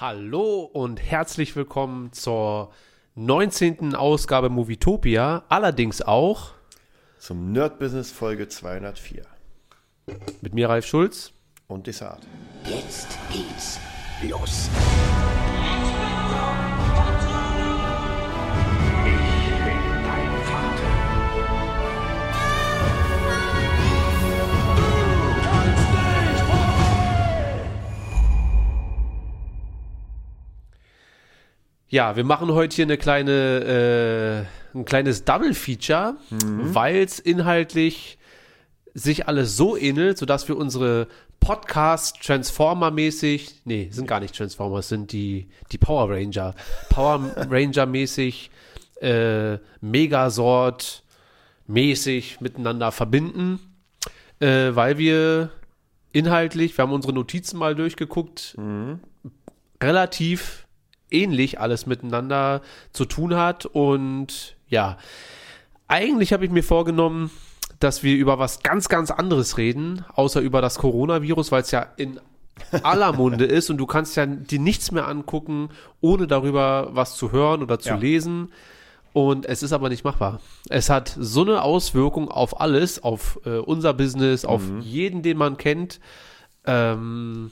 Hallo und herzlich willkommen zur 19. Ausgabe Movietopia, allerdings auch zum Nerd Business Folge 204 mit mir Ralf Schulz und Desart. Jetzt geht's los. Ja, wir machen heute hier eine kleine, äh, ein kleines Double Feature, mhm. weil es inhaltlich sich alles so ähnelt, sodass wir unsere Podcast Transformer-mäßig, nee, sind gar nicht Transformers, sind die, die Power Ranger, Power Ranger-mäßig, äh, Megasort mäßig miteinander verbinden, äh, weil wir inhaltlich, wir haben unsere Notizen mal durchgeguckt, mhm. relativ ähnlich alles miteinander zu tun hat. Und ja, eigentlich habe ich mir vorgenommen, dass wir über was ganz, ganz anderes reden, außer über das Coronavirus, weil es ja in aller Munde ist und du kannst ja dir nichts mehr angucken, ohne darüber was zu hören oder zu ja. lesen. Und es ist aber nicht machbar. Es hat so eine Auswirkung auf alles, auf äh, unser Business, auf mhm. jeden, den man kennt. Ähm,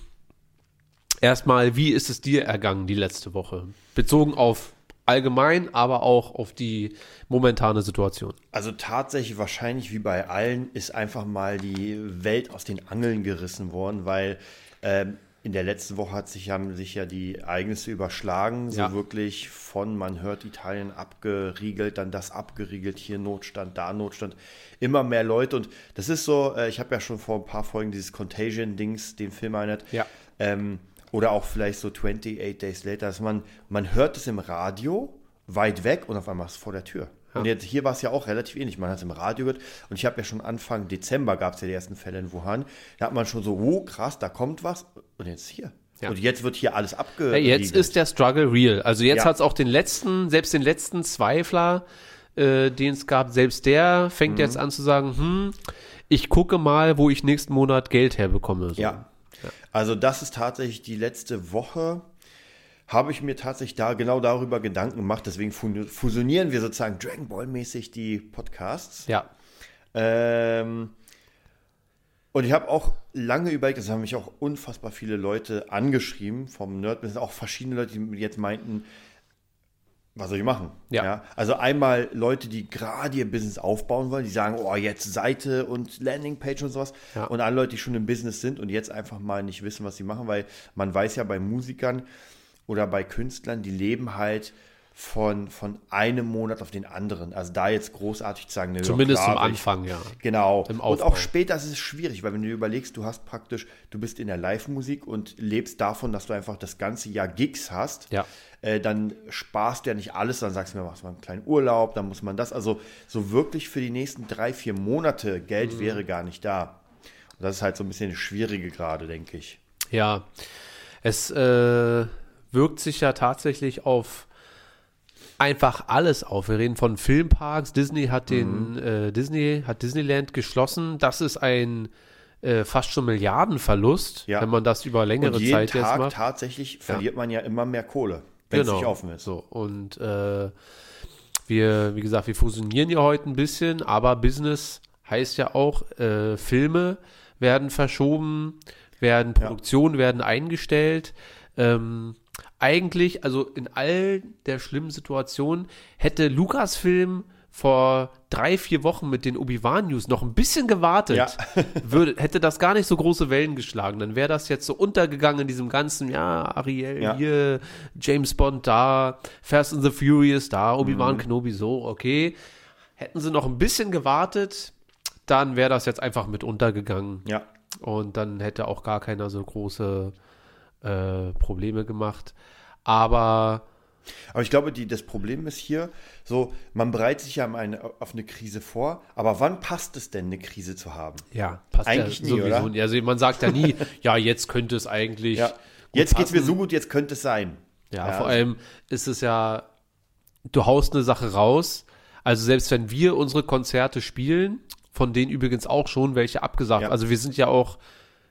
Erstmal, wie ist es dir ergangen die letzte Woche? Bezogen auf allgemein, aber auch auf die momentane Situation. Also tatsächlich wahrscheinlich wie bei allen ist einfach mal die Welt aus den Angeln gerissen worden, weil ähm, in der letzten Woche hat sich, haben sich ja die Ereignisse überschlagen, so ja. wirklich von, man hört Italien abgeriegelt, dann das abgeriegelt, hier Notstand, da Notstand, immer mehr Leute und das ist so, äh, ich habe ja schon vor ein paar Folgen dieses Contagion-Dings, den Film erinnert, ja. Ähm, oder auch vielleicht so 28 Days Later, dass man, man hört es im Radio weit weg und auf einmal ist es vor der Tür. Ja. Und jetzt, hier war es ja auch relativ ähnlich. Man hat es im Radio gehört und ich habe ja schon Anfang Dezember gab es ja die ersten Fälle in Wuhan. Da hat man schon so, oh krass, da kommt was und jetzt hier. Ja. Und jetzt wird hier alles abge. Ja, jetzt ist der Struggle real. Also jetzt ja. hat es auch den letzten, selbst den letzten Zweifler, äh, den es gab, selbst der fängt mhm. jetzt an zu sagen, hm, ich gucke mal, wo ich nächsten Monat Geld herbekomme. So. Ja, also das ist tatsächlich die letzte Woche, habe ich mir tatsächlich da genau darüber Gedanken gemacht. Deswegen fusionieren wir sozusagen Dragon Ball mäßig die Podcasts. Ja. Ähm, und ich habe auch lange überlegt, das haben mich auch unfassbar viele Leute angeschrieben vom Nerd, auch verschiedene Leute, die jetzt meinten, was soll ich machen? Ja. ja. Also einmal Leute, die gerade ihr Business aufbauen wollen, die sagen, oh, jetzt Seite und Landingpage und sowas. Ja. Und alle Leute, die schon im Business sind und jetzt einfach mal nicht wissen, was sie machen, weil man weiß ja bei Musikern oder bei Künstlern, die leben halt von, von einem Monat auf den anderen. Also da jetzt großartig zu sagen, ne, zumindest klar, am Anfang, ja. Genau. und auch später ist es schwierig, weil wenn du überlegst, du hast praktisch, du bist in der Live-Musik und lebst davon, dass du einfach das ganze Jahr Gigs hast. Ja. Äh, dann sparst du ja nicht alles, dann sagst du mir, machst mal einen kleinen Urlaub, dann muss man das. Also so wirklich für die nächsten drei, vier Monate Geld mhm. wäre gar nicht da. Und das ist halt so ein bisschen das Schwierige gerade, denke ich. Ja. Es äh, wirkt sich ja tatsächlich auf einfach alles auf. Wir reden von Filmparks. Disney hat den mhm. äh, Disney hat Disneyland geschlossen. Das ist ein äh, fast schon Milliardenverlust, ja. wenn man das über längere und jeden Zeit Tag jetzt macht. Tatsächlich verliert ja. man ja immer mehr Kohle, wenn genau. es nicht offen ist. So und äh, wir, wie gesagt, wir fusionieren ja heute ein bisschen, aber Business heißt ja auch äh, Filme werden verschoben, werden Produktionen ja. werden eingestellt. Ähm, eigentlich, also in all der schlimmen Situationen, hätte Lukas-Film vor drei, vier Wochen mit den Obi-Wan-News noch ein bisschen gewartet, ja. würde, hätte das gar nicht so große Wellen geschlagen. Dann wäre das jetzt so untergegangen in diesem ganzen, ja, Ariel ja. hier, James Bond da, Fast and the Furious da, Obi-Wan mhm. Kenobi so, okay. Hätten sie noch ein bisschen gewartet, dann wäre das jetzt einfach mit untergegangen. Ja. Und dann hätte auch gar keiner so große äh, Probleme gemacht. Aber aber ich glaube, die, das Problem ist hier, so, man bereitet sich ja eine, auf eine Krise vor, aber wann passt es denn, eine Krise zu haben? Ja, passt eigentlich ja nie, sowieso. Oder? Also man sagt ja nie, ja, jetzt könnte es eigentlich. Ja. Jetzt geht es mir so gut, jetzt könnte es sein. Ja, ja, vor allem ist es ja, du haust eine Sache raus. Also selbst wenn wir unsere Konzerte spielen, von denen übrigens auch schon welche abgesagt. Ja. Also wir sind ja auch,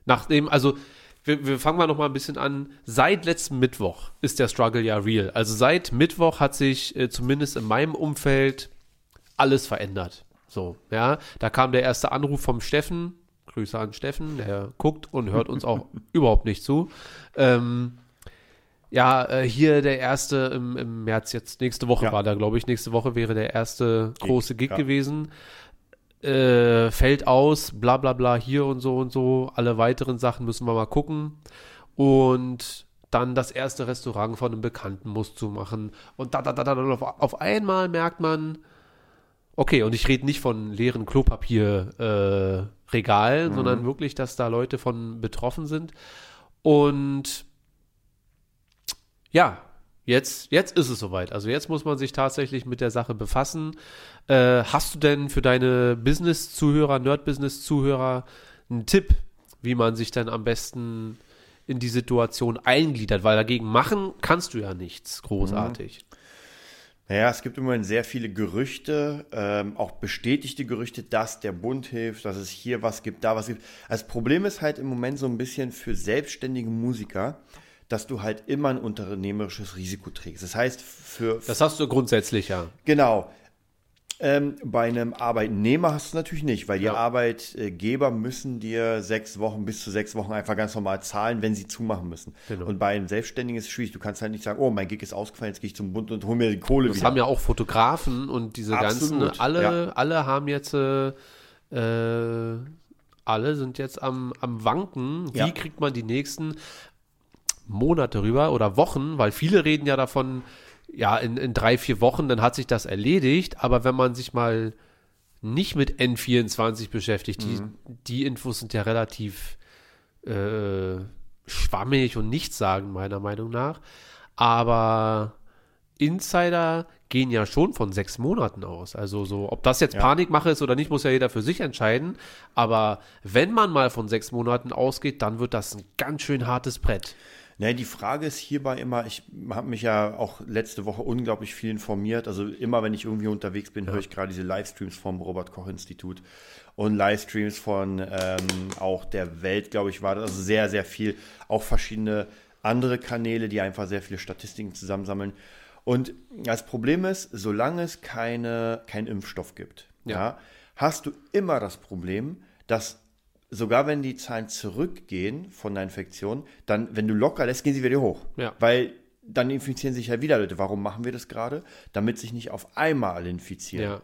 nachdem, also wir, wir fangen mal noch mal ein bisschen an. Seit letztem Mittwoch ist der Struggle ja real. Also seit Mittwoch hat sich äh, zumindest in meinem Umfeld alles verändert. So, ja, da kam der erste Anruf vom Steffen. Grüße an Steffen, der guckt und hört uns auch überhaupt nicht zu. Ähm, ja, äh, hier der erste im, im März, jetzt nächste Woche Ja. war da, glaube ich. Nächste Woche wäre der erste große Gig ja. gewesen. Äh, fällt aus, bla bla bla, hier und so und so. Alle weiteren Sachen müssen wir mal gucken. Und dann das erste Restaurant von einem Bekannten muss zumachen. Und da, da, da, da, da auf, auf einmal merkt man, okay, und ich rede nicht von leeren Klopapierregalen, äh, Regalen, sondern wirklich, dass da Leute von betroffen sind. Und ja, jetzt, jetzt ist es soweit. Also jetzt muss man sich tatsächlich mit der Sache befassen. Äh, hast du denn für deine Business-Zuhörer, Nerd-Business-Zuhörer einen Tipp, wie man sich dann am besten in die Situation eingliedert? Weil dagegen machen kannst du ja nichts großartig. Naja, es gibt im Moment sehr viele Gerüchte, ähm, auch bestätigte Gerüchte, dass der Bund hilft, dass es hier was gibt, da was gibt. Das Problem ist halt im Moment so ein bisschen für selbstständige Musiker, dass du halt immer ein unternehmerisches Risiko trägst. Das heißt, für, Das hast du grundsätzlich ja. Genau. Ähm, bei einem Arbeitnehmer hast du es natürlich nicht, weil die Ja. Arbeitgeber müssen dir sechs Wochen bis zu sechs Wochen einfach ganz normal zahlen, wenn sie zumachen müssen. Genau. Und bei einem Selbstständigen ist es schwierig. Du kannst halt nicht sagen, oh, mein Gig ist ausgefallen, jetzt gehe ich zum Bund und hole mir die Kohle Das wieder. haben ja auch Fotografen und diese Absolut, ganzen, alle, ja. alle haben jetzt, äh, äh, alle sind jetzt am, am Wanken. Wie Ja. kriegt man die nächsten Monate rüber oder Wochen? Weil viele reden ja davon, ja, in, in drei, vier Wochen, dann hat sich das erledigt. Aber wenn man sich mal nicht mit N24 beschäftigt, die, Mhm. die Infos sind ja relativ äh, schwammig und nichtssagend, meiner Meinung nach. Aber Insider gehen ja schon von sechs Monaten aus. Also so, ob das jetzt Ja. Panikmache ist oder nicht, muss ja jeder für sich entscheiden. Aber wenn man mal von sechs Monaten ausgeht, dann wird das ein ganz schön hartes Brett. Ne, die Frage ist hierbei immer, ich habe mich ja auch letzte Woche unglaublich viel informiert. Also immer, wenn ich irgendwie unterwegs bin, höre ich gerade diese Livestreams vom Robert-Koch-Institut und Livestreams von ähm, auch der Welt, glaube ich, war das. Also sehr, sehr viel. Auch verschiedene andere Kanäle, die einfach sehr viele Statistiken zusammensammeln. Und das Problem ist, solange es keine, keinen Impfstoff gibt, Ja. ja, hast du immer das Problem, dass sogar wenn die Zahlen zurückgehen von der Infektion, dann, wenn du locker lässt, gehen sie wieder hoch. Ja. Weil dann infizieren sich ja wieder Leute. Warum machen wir das gerade? Damit sich nicht auf einmal alle infizieren. Ja.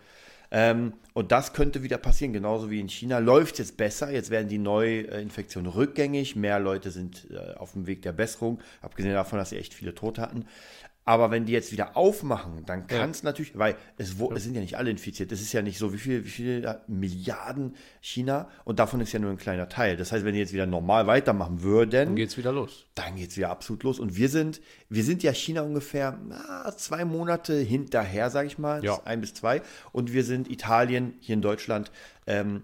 Ähm, und das könnte wieder passieren, genauso wie in China. Läuft jetzt besser, jetzt werden die Neuinfektionen rückgängig, mehr Leute sind äh, auf dem Weg der Besserung, abgesehen davon, dass sie echt viele Tote hatten. Aber wenn die jetzt wieder aufmachen, dann kann es natürlich, weil es, wo, es sind ja nicht alle infiziert. Es ist ja nicht so, wie viel, wie viele Milliarden China und davon ist ja nur ein kleiner Teil. Das heißt, wenn die jetzt wieder normal weitermachen würden, Dann geht's wieder los. dann geht es wieder absolut los. Und wir sind, wir sind ja China ungefähr na, zwei Monate hinterher, sage ich mal, Ja. ein bis zwei. Und wir sind Italien hier in Deutschland ähm,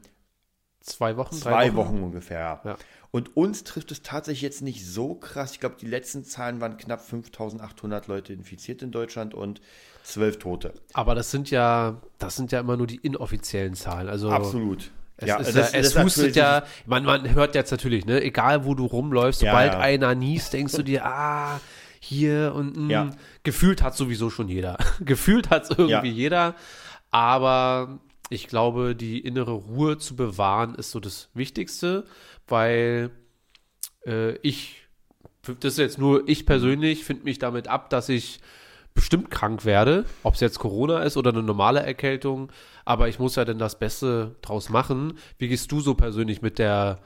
Zwei Wochen, zwei Wochen, ungefähr. Ja. Ja. Und uns trifft es tatsächlich jetzt nicht so krass. Ich glaube, die letzten Zahlen waren knapp 5.800 Leute infiziert in Deutschland und zwölf Tote. Aber das sind ja, das sind ja immer nur die inoffiziellen Zahlen. Also Absolut. Es, ist ja, es hustet ja, man, man hört jetzt natürlich, ne, egal wo du rumläufst, Ja, sobald ja. einer niest, denkst du dir, ah, hier und mh, Ja. gefühlt hat sowieso schon jeder. gefühlt hat es irgendwie Ja. jeder. Aber ich glaube, die innere Ruhe zu bewahren, ist so das Wichtigste, weil äh, ich, das ist jetzt nur ich persönlich, finde mich damit ab, dass ich bestimmt krank werde, ob es jetzt Corona ist oder eine normale Erkältung, aber ich muss ja dann das Beste draus machen. Wie gehst du so persönlich mit der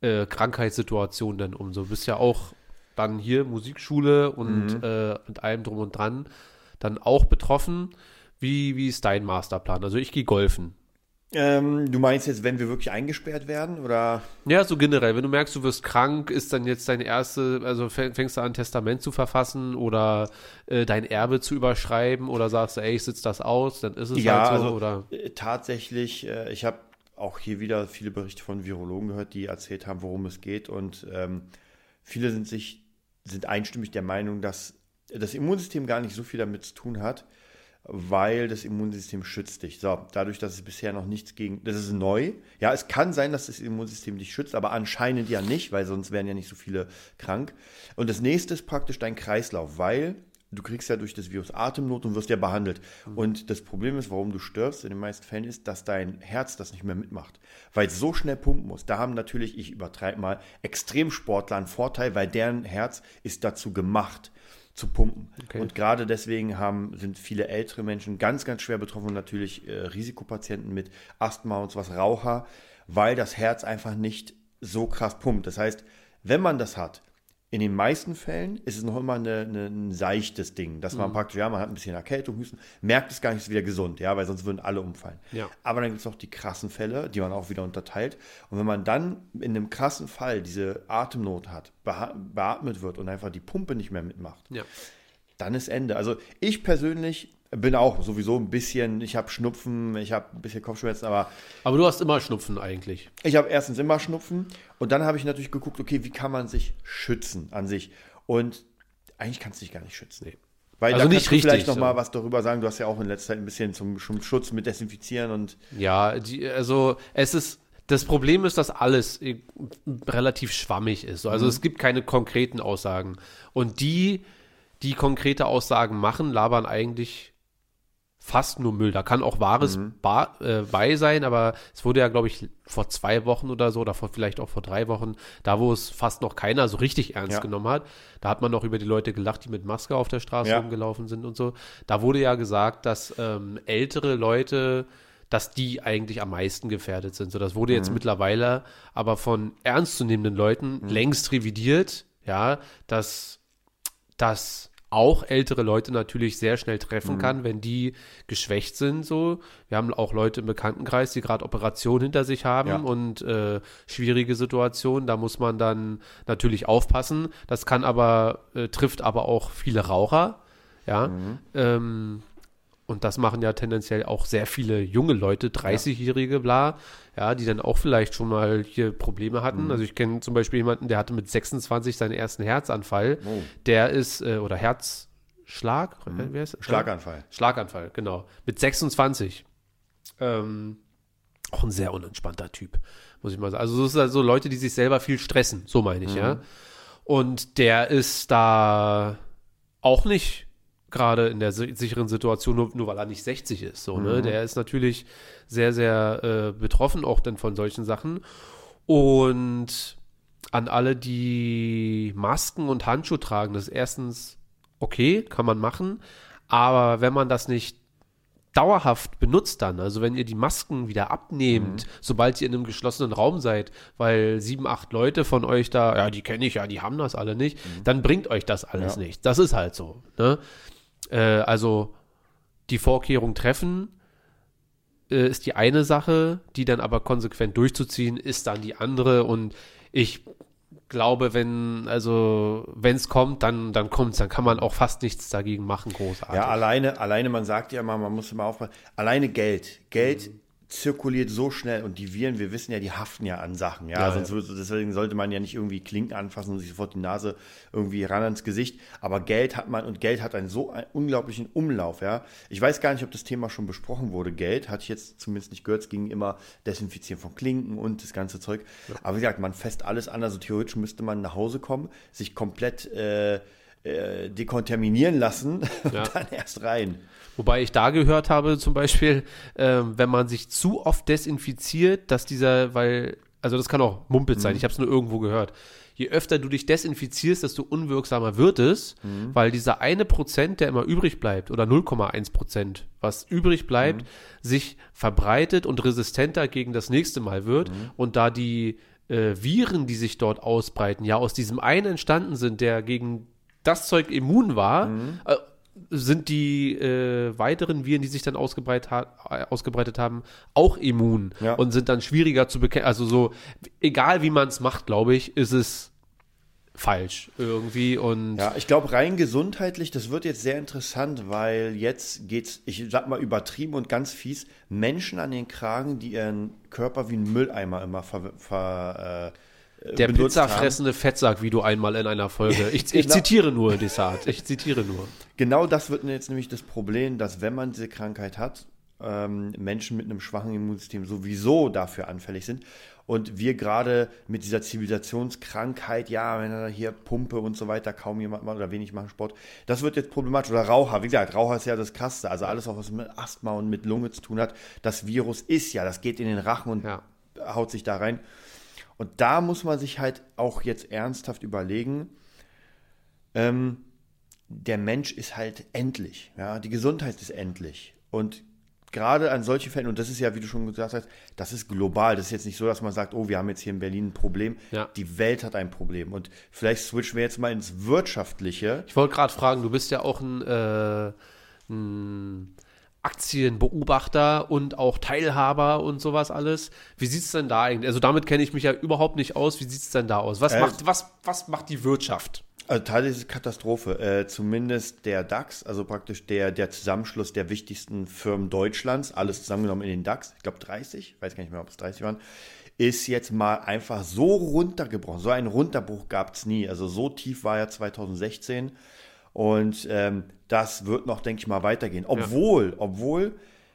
äh, Krankheitssituation denn um? So, du bist ja auch dann hier Musikschule und äh, mit allem drum und dran dann auch betroffen. Wie, wie ist dein Masterplan? Also ich gehe golfen. Ähm, du meinst jetzt, wenn wir wirklich eingesperrt werden? Oder? Ja, so generell, wenn du merkst, du wirst krank, ist dann jetzt deine erste, also fäng- fängst du an, Testament zu verfassen oder äh, dein Erbe zu überschreiben oder sagst du, ey, ich sitze das aus, dann ist es Ja, halt so also oder äh, tatsächlich, äh, ich habe auch hier wieder viele Berichte von Virologen gehört, die erzählt haben, worum es geht. Und ähm, viele sind sich, sind einstimmig der Meinung, dass das Immunsystem gar nicht so viel damit zu tun hat, weil das Immunsystem schützt dich. So, dadurch, dass es bisher noch nichts gegen, das ist neu. Ja, es kann sein, dass das Immunsystem dich schützt, aber anscheinend ja nicht, weil sonst wären ja nicht so viele krank. Und das nächste ist praktisch dein Kreislauf, weil du kriegst ja durch das Virus Atemnot und wirst ja behandelt. Mhm. Und das Problem ist, warum du stirbst in den meisten Fällen ist, dass dein Herz das nicht mehr mitmacht, weil es so schnell pumpen muss. Da haben natürlich, ich übertreibe mal, Extremsportler einen Vorteil, weil deren Herz ist dazu gemacht zu pumpen. Okay. Und gerade deswegen haben, sind viele ältere Menschen ganz, ganz schwer betroffen und natürlich äh, Risikopatienten mit Asthma und sowas, Raucher, weil das Herz einfach nicht so krass pumpt. Das heißt, wenn man das hat, in den meisten Fällen ist es noch immer eine, eine, ein seichtes Ding, dass man mhm. praktisch, ja, man hat ein bisschen Erkältung, Husten, merkt es gar nicht, ist wieder gesund, ja, weil sonst würden alle umfallen. Ja. Aber dann gibt es auch die krassen Fälle, die man auch wieder unterteilt. Und wenn man dann in einem krassen Fall diese Atemnot hat, beatmet wird und einfach die Pumpe nicht mehr mitmacht, ja. Dann ist Ende. Also ich persönlich bin auch sowieso ein bisschen, ich habe Schnupfen, ich habe ein bisschen Kopfschmerzen, aber. Aber du hast immer Schnupfen eigentlich. Ich habe erstens immer Schnupfen und dann habe ich natürlich geguckt, okay, wie kann man sich schützen an sich? Und eigentlich kannst du dich gar nicht schützen. Nee. Weil also da nicht richtig, vielleicht noch mal was darüber sagen. Du hast ja auch in letzter Zeit ein bisschen zum, zum Schutz mit Desinfizieren und. Ja, die, also es ist. Das Problem ist, dass alles relativ schwammig ist. Also mhm. es gibt keine konkreten Aussagen. Und die, die konkrete Aussagen machen, labern eigentlich fast nur Müll. Da kann auch Wahres mhm. bar, äh, bei sein, aber es wurde ja, glaube ich, vor zwei Wochen oder so, oder vor, vielleicht auch vor drei Wochen, da wo es fast noch keiner so richtig ernst ja. genommen hat, da hat man noch über die Leute gelacht, die mit Maske auf der Straße ja. rumgelaufen sind und so. Da wurde ja gesagt, dass ähm, ältere Leute dass die eigentlich am meisten gefährdet sind. So, das wurde jetzt mhm. mittlerweile aber von ernstzunehmenden Leuten mhm. längst revidiert, ja, dass das auch ältere Leute natürlich sehr schnell treffen mhm. kann, wenn die geschwächt sind. So, wir haben auch Leute im Bekanntenkreis, die gerade Operationen hinter sich haben ja. und äh, schwierige Situationen. Da muss man dann natürlich aufpassen. Das kann aber äh, trifft aber auch viele Raucher. Ja, mhm. ähm, und das machen ja tendenziell auch sehr viele junge Leute, 30-Jährige, bla, ja, die dann auch vielleicht schon mal hier Probleme hatten. Mhm. Also ich kenne zum Beispiel jemanden, der hatte mit 26 seinen ersten Herzanfall. Oh. Der ist, äh, oder Herzschlag, mhm. wer ist Schlaganfall. Schlaganfall, genau. Mit 26. Ähm, auch ein sehr unentspannter Typ, muss ich mal sagen. Also das sind also Leute, die sich selber viel stressen, so meine ich, mhm. ja. Und der ist da auch nicht gerade in der sicheren Situation, nur, nur weil er nicht 60 ist. So, ne? Mhm. Der ist natürlich sehr, sehr äh, betroffen auch dann von solchen Sachen. Und an alle, die Masken und Handschuhe tragen, das ist erstens okay, kann man machen. Aber wenn man das nicht dauerhaft benutzt dann, also wenn ihr die Masken wieder abnehmt, mhm. sobald ihr in einem geschlossenen Raum seid, weil sieben, acht Leute von euch da, ja, die kenne ich ja, die haben das alle nicht, mhm. dann bringt euch das alles ja. nicht. Das ist halt so. Ne? Äh, also die Vorkehrung treffen äh, ist die eine Sache, die dann aber konsequent durchzuziehen, ist dann die andere. Und ich glaube, wenn, also, wenn es kommt, dann, dann kommt es, dann kann man auch fast nichts dagegen machen, großartig. Ja, alleine, alleine, man sagt ja immer, man muss immer aufpassen, alleine Geld. Geld mhm zirkuliert so schnell und die Viren, wir wissen ja, die haften ja an Sachen, ja, ja sonst ja. deswegen sollte man ja nicht irgendwie Klinken anfassen und sich sofort die Nase irgendwie ran ans Gesicht, aber Geld hat man und Geld hat einen so einen unglaublichen Umlauf, ja. Ich weiß gar nicht, ob das Thema schon besprochen wurde. Geld hatte ich jetzt zumindest nicht gehört, es ging immer Desinfizieren von Klinken und das ganze Zeug. Ja. Aber wie gesagt, man fest alles an, also theoretisch müsste man nach Hause kommen, sich komplett äh, äh, dekontaminieren lassen und dann erst rein. Wobei ich da gehört habe, zum Beispiel, äh, wenn man sich zu oft desinfiziert, dass dieser, weil, also das kann auch Mumpitz sein, mhm. ich habe es nur irgendwo gehört. Je öfter du dich desinfizierst, desto unwirksamer wird es, mhm. weil dieser eine Prozent, der immer übrig bleibt, oder 0,1 Prozent, was übrig bleibt, mhm. sich verbreitet und resistenter gegen das nächste Mal wird. Mhm. Und da die äh, Viren, die sich dort ausbreiten, ja aus diesem einen entstanden sind, der gegen das Zeug immun war, mhm. äh, sind die äh, weiteren Viren, die sich dann ausgebreitet, ha äh, ausgebreitet haben, auch immun ja. und sind dann schwieriger zu bekämpfen. Also so, egal wie man es macht, glaube ich, ist es falsch irgendwie und ja ich glaube rein gesundheitlich das wird jetzt sehr interessant weil jetzt geht's ich sag mal übertrieben und ganz fies Menschen an den Kragen die ihren Körper wie ein Mülleimer immer ver, ver, äh, Der benutzt haben. pizzafressende Fettsack, wie du einmal in einer Folge. Ich, ich Genau. zitiere nur, Desart. Ich zitiere nur. Genau das wird jetzt nämlich das Problem, dass wenn man diese Krankheit hat, ähm, Menschen mit einem schwachen Immunsystem sowieso dafür anfällig sind. Und wir gerade mit dieser Zivilisationskrankheit, ja, wenn er hier Pumpe und so weiter, kaum jemand macht oder wenig machen Sport, das wird jetzt problematisch. Oder Raucher, wie gesagt, Raucher ist ja das Krasseste. Also alles, auch was mit Asthma und mit Lunge zu tun hat. Das Virus ist ja, das geht in den Rachen und Ja. haut sich da rein. Und da muss man sich halt auch jetzt ernsthaft überlegen, ähm, der Mensch ist halt endlich. Ja? Die Gesundheit ist endlich. Und gerade an solchen Fällen, und das ist ja, wie du schon gesagt hast, das ist global. Das ist jetzt nicht so, dass man sagt, oh, wir haben jetzt hier in Berlin ein Problem. Ja. Die Welt hat ein Problem. Und vielleicht switchen wir jetzt mal ins Wirtschaftliche. Ich wollte gerade fragen, du bist ja auch ein, äh, ein Aktienbeobachter und auch Teilhaber und sowas alles. Wie sieht es denn da eigentlich? Also damit kenne ich mich ja überhaupt nicht aus. Wie sieht es denn da aus? Was, Äh, macht, was, was macht die Wirtschaft? Also Teil ist Katastrophe. Äh, zumindest der DAX, also praktisch der, der Zusammenschluss der wichtigsten Firmen Deutschlands, alles zusammengenommen in den DAX, ich glaube 30, weiß gar nicht mehr, ob es 30 waren, ist jetzt mal einfach so runtergebrochen. So einen Runterbruch gab es nie. Also so tief war er 2016. Und ähm, das wird noch, denke ich mal, weitergehen. Obwohl, obwohl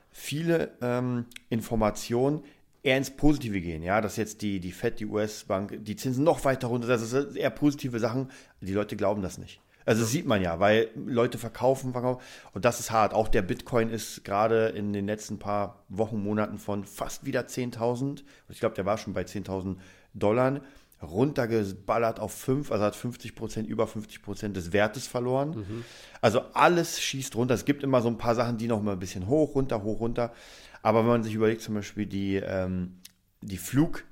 viele ähm, Informationen eher ins Positive gehen. Ja, dass jetzt die, die FED, die US-Bank, die Zinsen noch weiter runter, das ist eher positive Sachen. Die Leute glauben das nicht. Also das sieht man ja, weil Leute verkaufen, verkaufen und das ist hart. Auch der Bitcoin ist gerade in den letzten paar Wochen, Monaten von fast wieder 10.000, ich glaube, der war schon bei 10.000 Dollar, runtergeballert auf 5, also hat 50 Prozent, über 50 Prozent des Wertes verloren. Also alles schießt runter. Es gibt immer so ein paar Sachen, die noch mal ein bisschen hoch, runter, hoch, runter. Aber wenn man sich überlegt, zum Beispiel die, ähm, die Flug,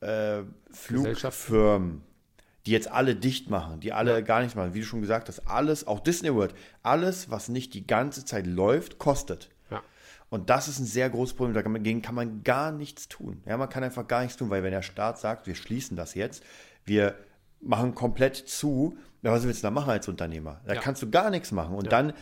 äh, Flugfirmen, die jetzt alle dicht machen, die alle gar nichts machen, wie du schon gesagt hast, alles, auch Disney World, alles, was nicht die ganze Zeit läuft, kostet. Ja. Und das ist ein sehr großes Problem. Dagegen kann man gar nichts tun. Ja, man kann einfach gar nichts tun, weil wenn der Staat sagt, wir schließen das jetzt, wir machen komplett zu, ja, was willst du da machen als Unternehmer? Da Ja. kannst du gar nichts machen. Und dann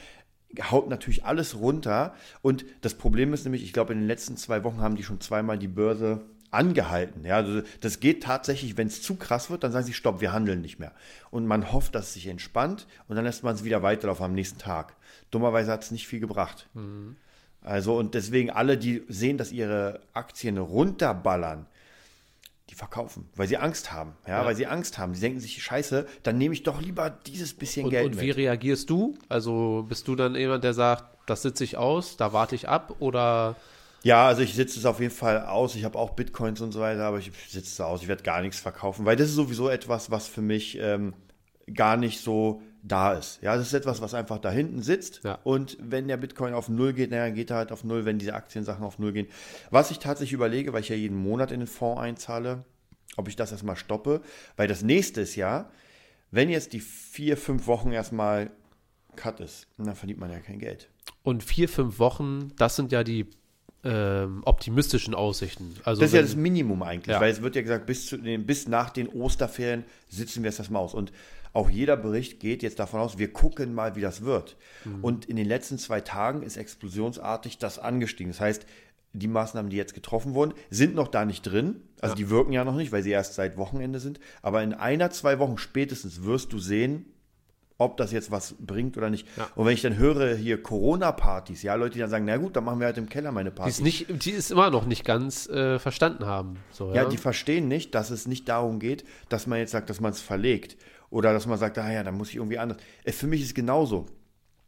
haut natürlich alles runter. Und das Problem ist nämlich, ich glaube, in den letzten zwei Wochen haben die schon zweimal die Börse angehalten. Ja, also das geht tatsächlich, wenn es zu krass wird, dann sagen sie, stopp, wir handeln nicht mehr. Und man hofft, dass es sich entspannt und dann lässt man es wieder weiterlaufen am nächsten Tag. Dummerweise hat es nicht viel gebracht. Also und deswegen alle, die sehen, dass ihre Aktien runterballern, die verkaufen, weil sie Angst haben. Ja, Ja. weil sie Angst haben. Sie denken sich, scheiße, dann nehme ich doch lieber dieses bisschen Und, Geld und wie mit. reagierst du? Also bist du dann jemand, der sagt, das sitze ich aus, da warte ich ab oder Ja, also ich sitze es auf jeden Fall aus. Ich habe auch Bitcoins und so weiter, aber ich sitze es aus. Ich werde gar nichts verkaufen, weil das ist sowieso etwas, was für mich ähm, gar nicht so da ist. Ja, das ist etwas, was einfach da hinten sitzt. Ja. Und wenn der Bitcoin auf Null geht, naja, geht er halt auf Null, wenn diese Aktiensachen auf Null gehen. Was ich tatsächlich überlege, weil ich ja jeden Monat in den Fonds einzahle, ob ich das erstmal stoppe, weil das nächste ist ja, wenn jetzt die vier, fünf Wochen erstmal Cut ist, dann verdient man ja kein Geld. und vier, fünf Wochen, das sind ja die ähm, optimistischen Aussichten. Also Das ist ja wenn- das Minimum eigentlich, Ja. weil es wird ja gesagt, bis, zu den, bis nach den Osterferien sitzen wir jetzt das mal aus. Und auch jeder Bericht geht jetzt davon aus, wir gucken mal, wie das wird. Mhm. Und in den letzten zwei Tagen ist explosionsartig das angestiegen. Das heißt, die Maßnahmen, die jetzt getroffen wurden, sind noch da nicht drin. Also die wirken ja noch nicht, weil sie erst seit Wochenende sind. Aber in einer, zwei Wochen spätestens wirst du sehen, ob das jetzt was bringt oder nicht. Ja. Und wenn ich dann höre hier Corona-Partys, ja, Leute, die dann sagen, na gut, dann machen wir halt im Keller meine die Party. es nicht, die es immer noch nicht ganz äh, verstanden haben. So, Ja, ja, die verstehen nicht, dass es nicht darum geht, dass man jetzt sagt, dass man es verlegt. Oder dass man sagt, ah ja, dann muss ich irgendwie anders. Äh, Für mich ist es genauso.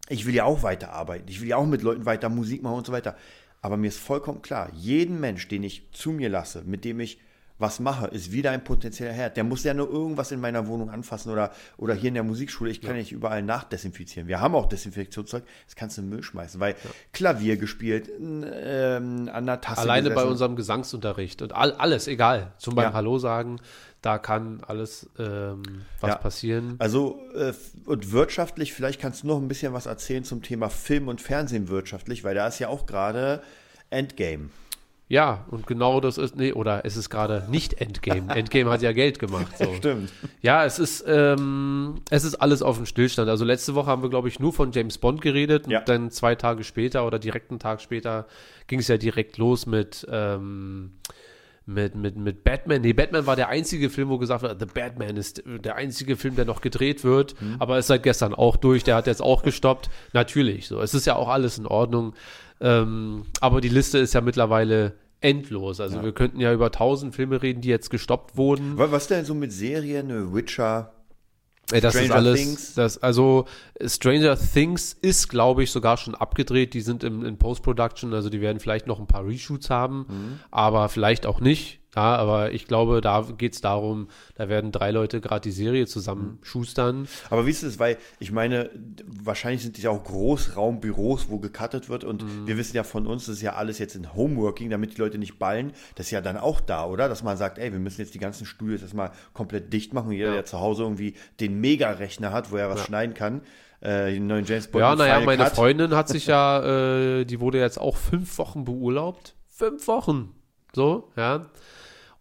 Ich will ja auch weiterarbeiten. Ich will ja auch mit Leuten weiter Musik machen und so weiter. Aber mir ist vollkommen klar, jeden Mensch, den ich zu mir lasse, mit dem ich was mache, ist wieder ein potenzieller Herd. Der muss ja nur irgendwas in meiner Wohnung anfassen oder, oder hier in der Musikschule. Ich kann ja. nicht überall nachdesinfizieren. Wir haben auch Desinfektionszeug, das kannst du in den Müll schmeißen, weil Klavier gespielt, ähm, an der Tasse Alleine bei gesessen. unserem Gesangsunterricht und all, alles, egal. Zum Beispiel Ja. Hallo sagen, da kann alles ähm, was Ja. passieren. Also äh, und wirtschaftlich, vielleicht kannst du noch ein bisschen was erzählen zum Thema Film und Fernsehen wirtschaftlich, weil da ist ja auch gerade Endgame. Ja, und genau das ist, nee, oder es ist gerade nicht Endgame. Endgame hat ja Geld gemacht. So. Stimmt. Ja, es ist, ähm, es ist alles auf dem Stillstand. Also letzte Woche haben wir, glaube ich, nur von James Bond geredet und Ja. dann zwei Tage später oder direkt einen Tag später ging es ja direkt los mit, ähm, mit, mit, mit Batman. Nee, Batman war der einzige Film, wo gesagt wird, The Batman ist der einzige Film, der noch gedreht wird, mhm. aber ist seit gestern auch durch, der hat jetzt auch gestoppt. Natürlich, so. Es ist ja auch alles in Ordnung. Ähm, aber die Liste ist ja mittlerweile endlos. Also ja. wir könnten ja über tausend Filme reden, die jetzt gestoppt wurden. Was denn so mit Serien, Witcher? Das Stranger ist alles, Things. Das, also Stranger Things ist, glaube ich, sogar schon abgedreht. Die sind im, in Post-Production, also die werden vielleicht noch ein paar Reshoots haben, mhm. aber vielleicht auch nicht. Ja, aber ich glaube, da geht es darum, da werden drei Leute gerade die Serie zusammen mhm. schustern. Aber wie ist es, weil ich meine, wahrscheinlich sind die auch Großraumbüros, wo gecuttet wird und mhm. wir wissen ja von uns, das ist ja alles jetzt in Homeworking, damit die Leute nicht ballen. Das ist ja dann auch da, oder? Dass man sagt, ey, wir müssen jetzt die ganzen Studios erstmal komplett dicht machen. Jeder, ja. der zu Hause irgendwie den Mega-Rechner hat, wo er was ja. schneiden kann, äh, den neuen James Bond. Ja, naja, meine Cut. Freundin hat sich ja, äh, die wurde jetzt auch fünf Wochen beurlaubt. Fünf Wochen. So, ja.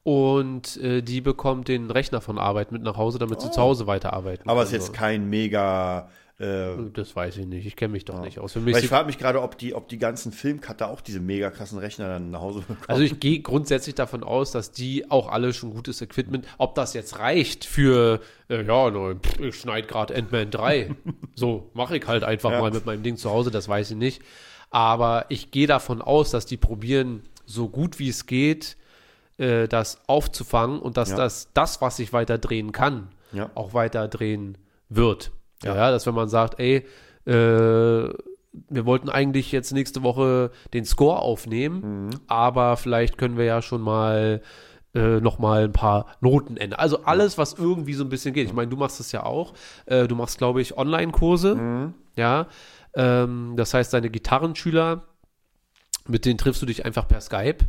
Und äh, die bekommt den Rechner von Arbeit mit nach Hause, damit oh. sie zu Hause weiterarbeiten Aber es ist jetzt kein mega. Äh, das weiß ich nicht. Ich kenne mich doch ja. nicht aus. Für mich Weil ich frage mich gerade, ob die, ob die ganzen Filmcutter auch diese mega krassen Rechner dann nach Hause bekommen. Also ich gehe grundsätzlich davon aus, dass die auch alle schon gutes Equipment, ob das jetzt reicht für, äh, ja, ne, ich schneide gerade Ant-Man 3. so, mache ich halt einfach ja. mal mit meinem Ding zu Hause, das weiß ich nicht. Aber ich gehe davon aus, dass die probieren, so gut wie es geht, äh, das aufzufangen und dass ja. das, das, was sich weiter drehen kann, ja. auch weiter drehen wird. Ja. ja, dass wenn man sagt, ey, äh, wir wollten eigentlich jetzt nächste Woche den Score aufnehmen, mhm. aber vielleicht können wir ja schon mal äh, noch mal ein paar Noten ändern. Also alles, was irgendwie so ein bisschen geht. Ich meine, du machst das ja auch. Äh, du machst, glaube ich, Online-Kurse. Mhm. Ja. Ähm, das heißt, deine Gitarrenschüler, mit denen triffst du dich einfach per Skype.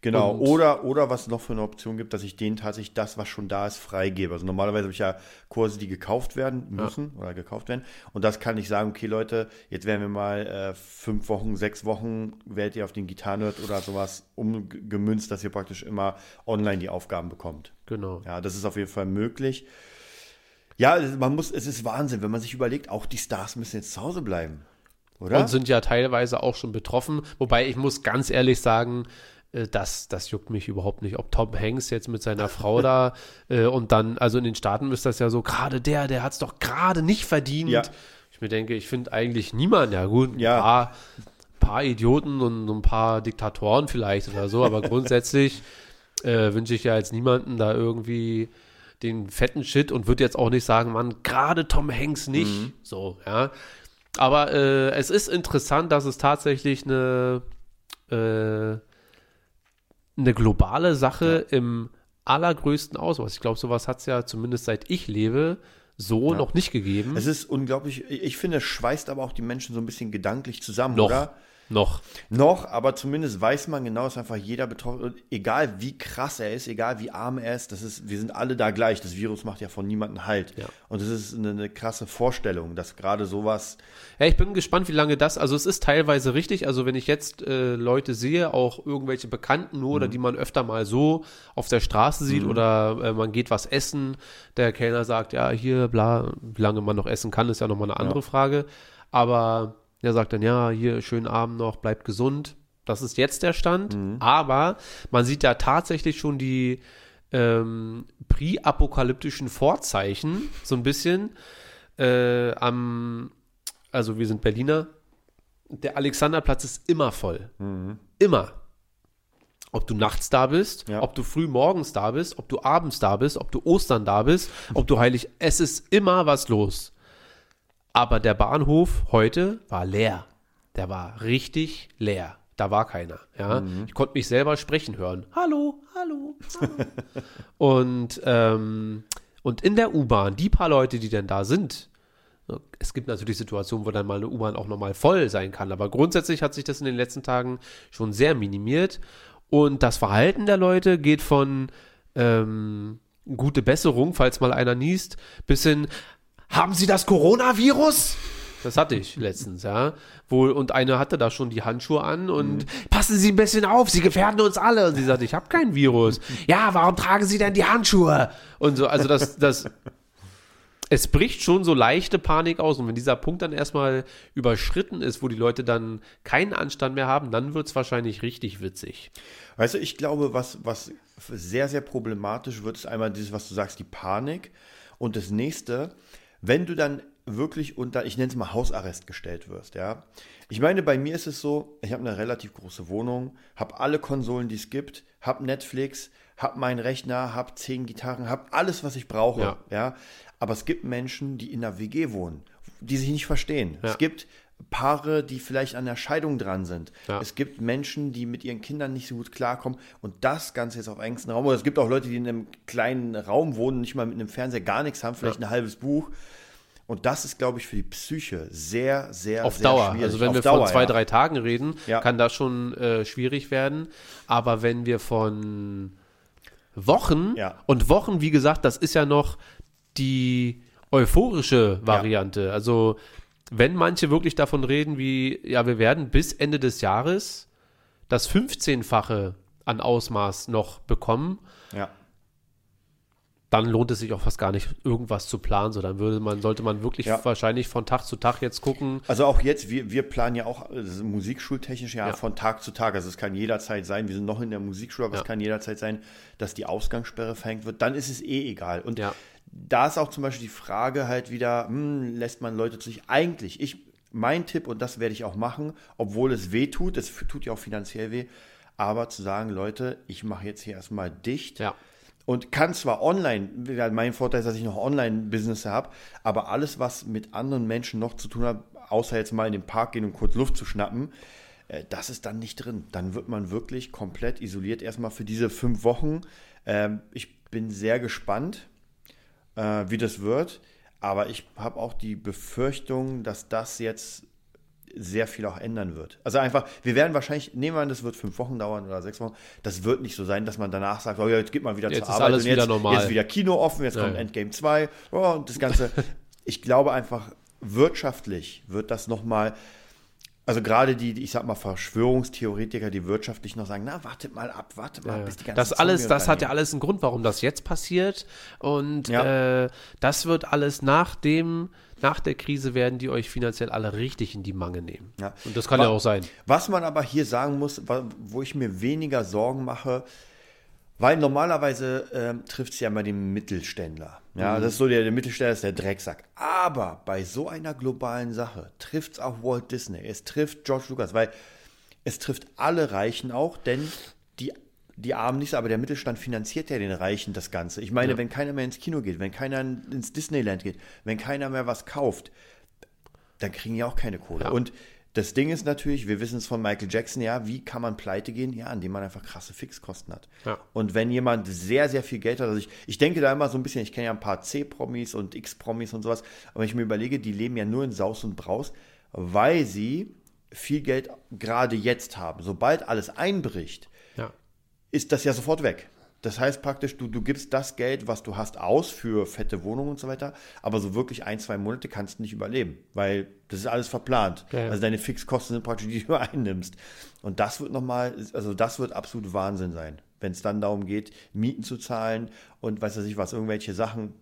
Genau, und oder, oder was noch für eine Option gibt, dass ich denen tatsächlich das, was schon da ist, freigebe. Also normalerweise habe ich ja Kurse, die gekauft werden müssen ja. oder gekauft werden. Und das kann ich sagen, okay Leute, jetzt werden wir mal äh, fünf Wochen, sechs Wochen, werdet ihr auf den Gitarrenhirt oder sowas umgemünzt, dass ihr praktisch immer online die Aufgaben bekommt. Genau. Ja, das ist auf jeden Fall möglich. Ja, man muss, es ist Wahnsinn, wenn man sich überlegt, auch die Stars müssen jetzt zu Hause bleiben. Oder? Und sind ja teilweise auch schon betroffen. Wobei ich muss ganz ehrlich sagen, das, das juckt mich überhaupt nicht. Ob Tom Hanks jetzt mit seiner Frau da äh, und dann, also in den Staaten ist das ja so, gerade der, der hat es doch gerade nicht verdient. Ja. Ich mir denke, ich finde eigentlich niemand, ja gut, ein ja. paar, paar Idioten und ein paar Diktatoren vielleicht oder so, aber grundsätzlich äh, wünsche ich ja jetzt niemanden da irgendwie den fetten Shit und würde jetzt auch nicht sagen, man, gerade Tom Hanks nicht. Mhm. So, ja. Aber äh, es ist interessant, dass es tatsächlich eine äh, eine globale Sache ja. im allergrößten Ausmaß. Ich glaube, sowas hat es ja zumindest seit ich lebe so ja. noch nicht gegeben. Es ist unglaublich, ich finde, es schweißt aber auch die Menschen so ein bisschen gedanklich zusammen, noch. oder? Noch. Noch, aber zumindest weiß man genau, dass einfach jeder betroffen egal wie krass er ist, egal wie arm er ist, das ist, wir sind alle da gleich. Das Virus macht ja von niemandem Halt. Ja. Und das ist eine, eine krasse Vorstellung, dass gerade sowas. Ja, ich bin gespannt, wie lange das, also es ist teilweise richtig, also wenn ich jetzt äh, Leute sehe, auch irgendwelche Bekannten nur mhm. oder die man öfter mal so auf der Straße sieht mhm. oder äh, man geht was essen, der Kellner sagt, ja, hier, bla, wie lange man noch essen kann, ist ja nochmal eine andere ja. Frage. Aber der sagt dann, ja, hier, schönen Abend noch, bleibt gesund. Das ist jetzt der Stand. Mhm. Aber man sieht da tatsächlich schon die ähm, präapokalyptischen Vorzeichen, so ein bisschen. Äh, am, also wir sind Berliner. Der Alexanderplatz ist immer voll. Mhm. Immer. Ob du nachts da bist, ja. ob du früh morgens da bist, ob du abends da bist, ob du Ostern da bist, ob du heilig. Es ist immer was los. Aber der Bahnhof heute war leer. Der war richtig leer. Da war keiner. Ja? Mhm. Ich konnte mich selber sprechen hören. Hallo, hallo. hallo. und, ähm, und in der U-Bahn, die paar Leute, die denn da sind, es gibt natürlich Situationen, wo dann mal eine U-Bahn auch nochmal voll sein kann. Aber grundsätzlich hat sich das in den letzten Tagen schon sehr minimiert. Und das Verhalten der Leute geht von ähm, gute Besserung, falls mal einer niest, bis hin, haben Sie das Coronavirus? Das hatte ich letztens, ja. Wohl, und eine hatte da schon die Handschuhe an und mhm. passen Sie ein bisschen auf, Sie gefährden uns alle. Und sie sagte, ich habe kein Virus. ja, warum tragen Sie denn die Handschuhe? Und so, also das, das, es bricht schon so leichte Panik aus. Und wenn dieser Punkt dann erstmal überschritten ist, wo die Leute dann keinen Anstand mehr haben, dann wird es wahrscheinlich richtig witzig. Weißt du, ich glaube, was, was sehr, sehr problematisch wird, ist einmal dieses, was du sagst, die Panik. Und das nächste, wenn du dann wirklich unter, ich nenne es mal Hausarrest gestellt wirst, ja. Ich meine, bei mir ist es so, ich habe eine relativ große Wohnung, habe alle Konsolen, die es gibt, habe Netflix, habe meinen Rechner, habe zehn Gitarren, habe alles, was ich brauche, Ja. ja. Aber es gibt Menschen, die in einer WG wohnen, die sich nicht verstehen. Ja. Es gibt Paare, die vielleicht an der Scheidung dran sind. Ja. Es gibt Menschen, die mit ihren Kindern nicht so gut klarkommen und das Ganze jetzt auf engstem Raum. Oder es gibt auch Leute, die in einem kleinen Raum wohnen, nicht mal mit einem Fernseher gar nichts haben, vielleicht ein halbes Buch. Und das ist, glaube ich, für die Psyche sehr, sehr, Auf sehr Dauer. schwierig. Also wenn Auf wir Dauer, von zwei, ja. drei Tagen reden, Ja. kann das schon äh, schwierig werden. Aber wenn wir von Wochen Ja. und Wochen, wie gesagt, das ist ja noch die euphorische Variante. Also wenn manche wirklich davon reden, wie, ja, wir werden bis Ende des Jahres das 15-fache an Ausmaß noch bekommen, Ja. dann lohnt es sich auch fast gar nicht, irgendwas zu planen. So, dann würde man, sollte man wirklich Ja. wahrscheinlich von Tag zu Tag jetzt gucken, Also auch jetzt, wir, wir planen ja auch äh, musikschultechnisch ja, Ja. von Tag zu Tag. Also es kann jederzeit sein, wir sind noch in der Musikschule, aber es kann jederzeit sein, dass die Ausgangssperre verhängt wird. Dann ist es eh egal. Und Ja. Da ist auch zum Beispiel die Frage halt wieder, hm, lässt man Leute zu sich eigentlich, ich, mein Tipp, und das werde ich auch machen, obwohl es weh tut, es tut ja auch finanziell weh, aber zu sagen, Leute, ich mache jetzt hier erstmal dicht ja. und kann zwar online, mein Vorteil ist, dass ich noch Online-Business habe, aber alles, was mit anderen Menschen noch zu tun hat, außer jetzt mal in den Park gehen und kurz Luft zu schnappen, äh, das ist dann nicht drin. Dann wird man wirklich komplett isoliert, erstmal für diese fünf Wochen. Ähm, ich bin sehr gespannt, äh, wie das wird, aber ich habe auch die Befürchtung, dass das jetzt sehr viel auch ändern wird. Also einfach, wir werden wahrscheinlich, nehmen wir an, das wird fünf Wochen dauern oder sechs Wochen. Das wird nicht so sein, dass man danach sagt, oh ja, jetzt geht mal wieder Jetzt zur ist Arbeit und jetzt, wieder normal. jetzt wieder Kino offen, jetzt Ja, kommt. Endgame 2 oh, und das Ganze. ich glaube einfach, wirtschaftlich wird das nochmal, also gerade die, ich sag mal, Verschwörungstheoretiker, die wirtschaftlich noch sagen, na, wartet mal ab, wartet mal, bis die ganzen Das alles, das hat ja alles einen Grund, warum das jetzt passiert. Und Ja. äh, das wird alles nach dem, nach der Krise werden die euch finanziell alle richtig in die Mangel nehmen. Ja. Und das kann Wa- ja auch sein. Was man aber hier sagen muss, wo ich mir weniger Sorgen mache, weil normalerweise ähm, trifft es ja immer den Mittelständler. Ja, das ist so der, der Mittelständler ist der Drecksack. Aber bei so einer globalen Sache trifft es auch Walt Disney, es trifft George Lucas, weil es trifft alle Reichen auch, denn die, die Armen nicht, aber der Mittelstand finanziert ja den Reichen das Ganze. Ich meine, wenn keiner mehr ins Kino geht, wenn keiner ins Disneyland geht, wenn keiner mehr was kauft, dann kriegen die auch keine Kohle. Ja. Und das Ding ist natürlich, wir wissen es von Michael Jackson, ja, wie kann man pleite gehen? Ja, indem man einfach krasse Fixkosten hat. Ja. Und wenn jemand sehr, sehr viel Geld hat, also ich, ich denke da immer so ein bisschen, ich kenne ja ein paar C-Promis und X-Promis und sowas, aber wenn ich mir überlege, die leben ja nur in Saus und Braus, weil sie viel Geld gerade jetzt haben. Sobald alles einbricht, Ja. ist das ja sofort weg. Das heißt praktisch, du, du gibst das Geld, was du hast, aus für fette Wohnungen und so weiter, aber so wirklich ein, zwei Monate kannst du nicht überleben, weil das ist alles verplant. Ja. Also deine Fixkosten sind praktisch die, die du einnimmst. Und das wird nochmal, also das wird absolut Wahnsinn sein, wenn es dann darum geht, Mieten zu zahlen und weiß ich was, irgendwelche Sachen,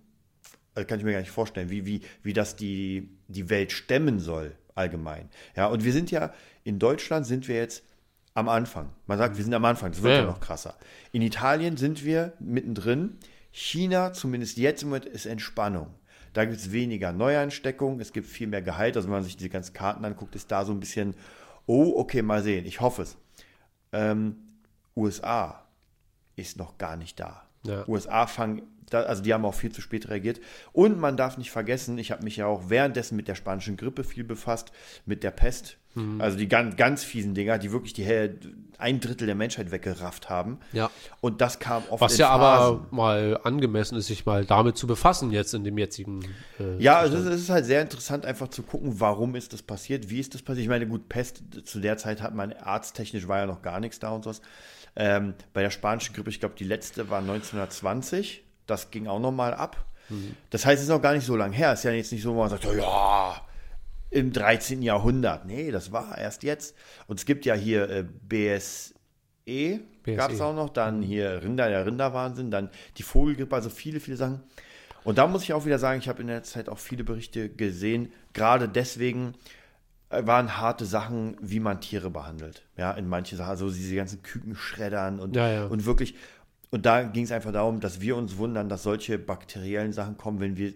also kann ich mir gar nicht vorstellen, wie, wie, wie das die, die Welt stemmen soll, allgemein. Ja, und wir sind ja, in Deutschland sind wir jetzt am Anfang. Man sagt, wir sind am Anfang, das wird Ja, ja, noch krasser. In Italien sind wir mittendrin. China, zumindest jetzt im Moment, ist Entspannung. Da gibt es weniger Neuansteckungen, es gibt viel mehr Gehalt. Also wenn man sich diese ganzen Karten anguckt, ist da so ein bisschen, oh, okay, mal sehen, ich hoffe es. Ähm, USA ist noch gar nicht da. Ja. USA fangen, da, also die haben auch viel zu spät reagiert. Und man darf nicht vergessen, ich habe mich ja auch währenddessen mit der spanischen Grippe viel befasst, mit der Pest. Mhm. Also die ganz, ganz fiesen Dinger, die wirklich die ein Drittel der Menschheit weggerafft haben. Ja. Und das kam oft Was ja Phasen. aber mal angemessen ist, sich mal damit zu befassen, jetzt in dem jetzigen. Äh, Ja, also es ist, es ist halt sehr interessant, einfach zu gucken, warum ist das passiert, wie ist das passiert. Ich meine, gut, Pest, zu der Zeit hat man arzttechnisch war ja noch gar nichts da und sowas. Ähm, bei der spanischen Grippe, ich glaube, die letzte war 1920. Das ging auch nochmal ab. Das heißt, es ist noch gar nicht so lange her. Es ist ja jetzt nicht so, wo man sagt, oh ja, im 13. Jahrhundert. Nee, das war erst jetzt. Und es gibt ja hier äh, BSE, BSE. gab es auch noch, dann hier Rinder, der Rinderwahnsinn, dann die Vogelgrippe, also viele, viele Sachen. Und da muss ich auch wieder sagen, ich habe in der Zeit auch viele Berichte gesehen, gerade deswegen äh, waren harte Sachen, wie man Tiere behandelt. Ja, in manche Sachen, also diese ganzen Kükenschreddern und, Ja, ja. und wirklich, und da ging es einfach darum, dass wir uns wundern, dass solche bakteriellen Sachen kommen, wenn wir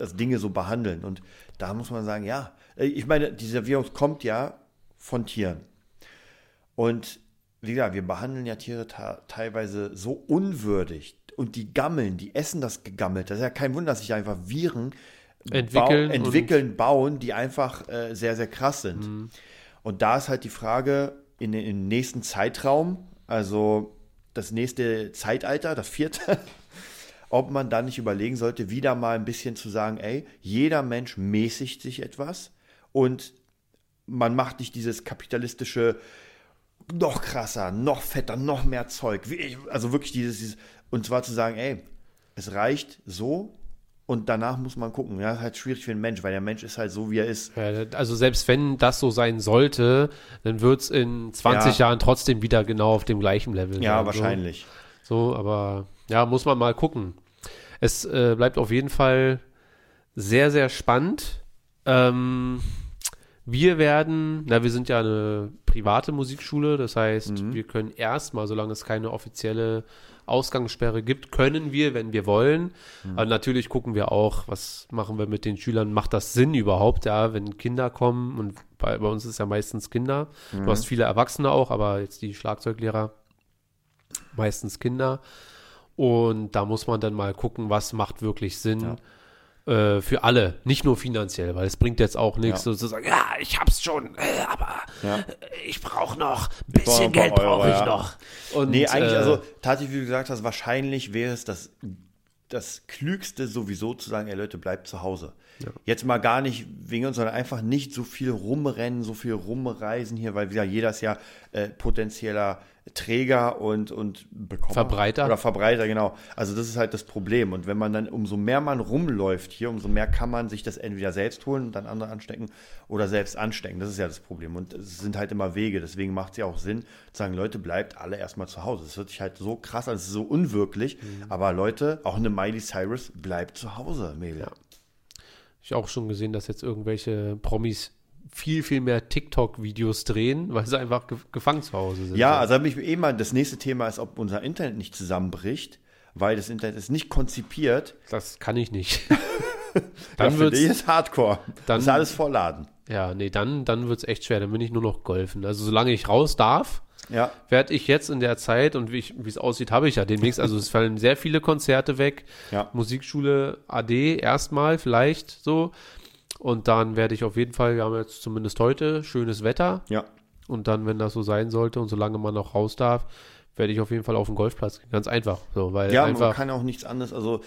also Dinge so behandeln. Und da muss man sagen, ja, äh, ich meine, dieser Virus kommt ja von Tieren. Und wie gesagt, wir behandeln ja Tiere teilweise so unwürdig. Und die gammeln, die essen das gegammelt. Das ist ja kein Wunder, dass sich einfach Viren Entwickeln bau, entwickeln bauen, die einfach äh, sehr, sehr krass sind. Mhm. Und da ist halt die Frage, in den im nächsten Zeitraum, also das nächste Zeitalter, das vierte, ob man dann nicht überlegen sollte, wieder mal ein bisschen zu sagen, ey, jeder Mensch mäßigt sich etwas und man macht nicht dieses kapitalistische, noch krasser, noch fetter, noch mehr Zeug. Also wirklich dieses, dieses, und zwar zu sagen, ey, es reicht so und danach muss man gucken. Ja, ist halt schwierig für den Mensch, weil der Mensch ist halt so, wie er ist. Also selbst wenn das so sein sollte, dann wird es in 20 Ja. Jahren trotzdem wieder genau auf dem gleichen Level Ja, sein. wahrscheinlich. So, so aber ja, muss man mal gucken. Es äh, bleibt auf jeden Fall sehr, sehr spannend. Ähm, wir werden, na, wir sind ja eine private Musikschule, das heißt, wir können erstmal, solange es keine offizielle Ausgangssperre gibt, können wir, wenn wir wollen. Aber natürlich gucken wir auch, was machen wir mit den Schülern, macht das Sinn überhaupt, ja, wenn Kinder kommen? Und bei, bei uns ist ja meistens Kinder. Du hast viele Erwachsene auch, aber jetzt die Schlagzeuglehrer meistens Kinder. Und da muss man dann mal gucken, was macht wirklich Sinn äh, für alle, nicht nur finanziell, weil es bringt jetzt auch nichts, Ja. so zu sagen, ja, ich hab's schon, äh, aber Ja. äh, ich brauche noch, ein bisschen ein Geld brauche ich ja. noch. Und, Nee, eigentlich, äh, also tatsächlich, wie du gesagt hast, wahrscheinlich wäre es das, das Klügste sowieso zu sagen, ey Leute, bleibt zu Hause. Jetzt mal gar nicht wegen uns, sondern einfach nicht so viel rumrennen, so viel rumreisen hier, weil wieder jeder ist ja äh, potenzieller Träger und, und Bekommer. Verbreiter. Oder Verbreiter, genau. Also das ist halt das Problem. Und wenn man dann, umso mehr man rumläuft hier, umso mehr kann man sich das entweder selbst holen und dann andere anstecken oder selbst anstecken. Das ist ja das Problem. Und es sind halt immer Wege. Deswegen macht es ja auch Sinn, zu sagen, Leute, bleibt alle erstmal zu Hause. Das hört sich halt so krass an, es ist so unwirklich. Aber Leute, auch eine Miley Cyrus bleibt zu Hause, Mädel. Ich auch schon gesehen, dass jetzt irgendwelche Promis viel, viel mehr TikTok-Videos drehen, weil sie einfach ge gefangen zu Hause sind. Ja, So. also habe ich eh mal, das nächste Thema ist, ob unser Internet nicht zusammenbricht, weil das Internet ist nicht konzipiert. das kann ich nicht. Dann die ist Hardcore. dann- das ist alles vollladen. ja, nee, dann, dann wird's echt schwer. Dann bin ich nur noch golfen. Also solange ich raus darf, Ja, werde ich jetzt in der Zeit und wie es aussieht, habe ich ja demnächst. Also es fallen sehr viele Konzerte weg. Ja. Musikschule AD erstmal vielleicht so. Und dann werde ich auf jeden Fall, wir haben jetzt zumindest heute schönes Wetter. ja. Und dann, wenn das so sein sollte und solange man noch raus darf, werde ich auf jeden Fall auf den Golfplatz gehen. Ganz einfach. So, weil Ja, man einfach. kann auch nichts anderes. Also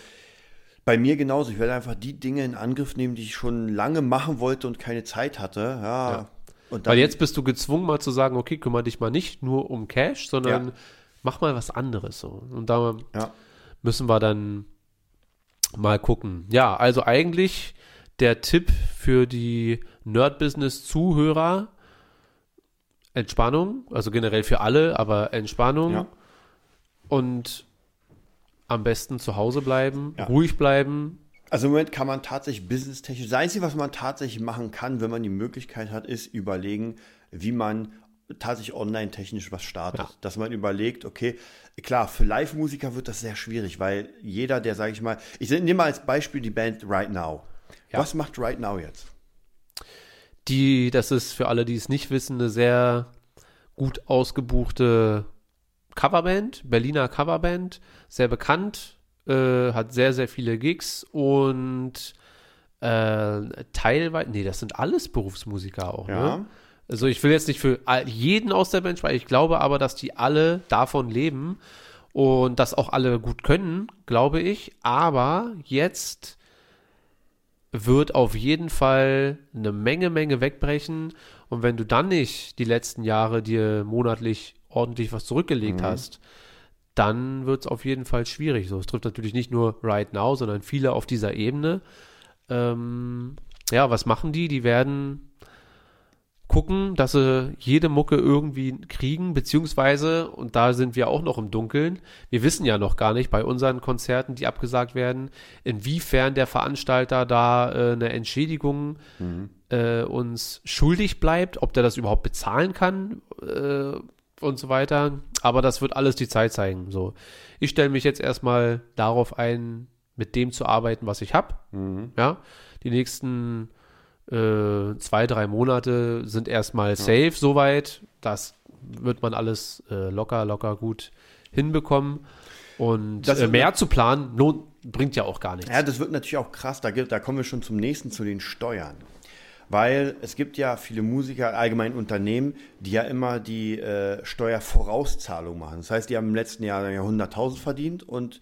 bei mir genauso. Ich werde einfach die Dinge in Angriff nehmen, die ich schon lange machen wollte und keine Zeit hatte. Ja. Ja. Und Weil jetzt bist du gezwungen, mal zu sagen, okay, kümmere dich mal nicht nur um Cash, sondern Ja. mach mal was anderes so. Und da Ja. müssen wir dann mal gucken. Ja, also eigentlich der Tipp für die Nerd-Business-Zuhörer, Entspannung, also generell für alle, aber Entspannung Ja. und am besten zu Hause bleiben, Ja. ruhig bleiben. Also im Moment kann man tatsächlich businesstechnisch, das Einzige, was man tatsächlich machen kann, wenn man die Möglichkeit hat, ist überlegen, wie man tatsächlich online-technisch was startet. Ja. Dass man überlegt, okay, klar, für Live-Musiker wird das sehr schwierig, weil jeder, der, sage ich mal, ich nehme mal als Beispiel die Band Right Now. Ja. Was macht Right Now jetzt? Die, das ist für alle, die es nicht wissen, eine sehr gut ausgebuchte Coverband, Berliner Coverband, sehr bekannt, äh, hat sehr, sehr viele Gigs und äh, teilweise, nee, das sind alles Berufsmusiker auch, Ja. ne? Also ich will jetzt nicht für jeden aus der Band sprechen, ich glaube aber, dass die alle davon leben und das auch alle gut können, glaube ich, aber jetzt wird auf jeden Fall eine Menge, Menge wegbrechen. Und wenn du dann nicht die letzten Jahre dir monatlich ordentlich was zurückgelegt hast, dann wird es auf jeden Fall schwierig. So, es trifft natürlich nicht nur Right Now, sondern viele auf dieser Ebene. Ähm, ja, was machen die? Die werden gucken, dass sie jede Mucke irgendwie kriegen, beziehungsweise, und da sind wir auch noch im Dunkeln, wir wissen ja noch gar nicht bei unseren Konzerten, die abgesagt werden, inwiefern der Veranstalter da äh, eine Entschädigung mhm. äh, uns schuldig bleibt, ob der das überhaupt bezahlen kann äh, und so weiter. Aber das wird alles die Zeit zeigen. So, ich stelle mich jetzt erstmal darauf ein, mit dem zu arbeiten, was ich habe. Mhm. Ja, die nächsten äh, zwei, drei Monate sind erstmal safe ja. soweit. Das wird man alles äh, locker, locker gut hinbekommen. Und äh, mehr zu planen lohnt, bringt ja auch gar nichts. Ja, das wird natürlich auch krass. Da, da kommen wir schon zum nächsten, zu den Steuern. Weil es gibt ja viele Musiker, allgemein Unternehmen, die ja immer die äh, Steuervorauszahlung machen. Das heißt, die haben im letzten Jahr ja 100.000 verdient und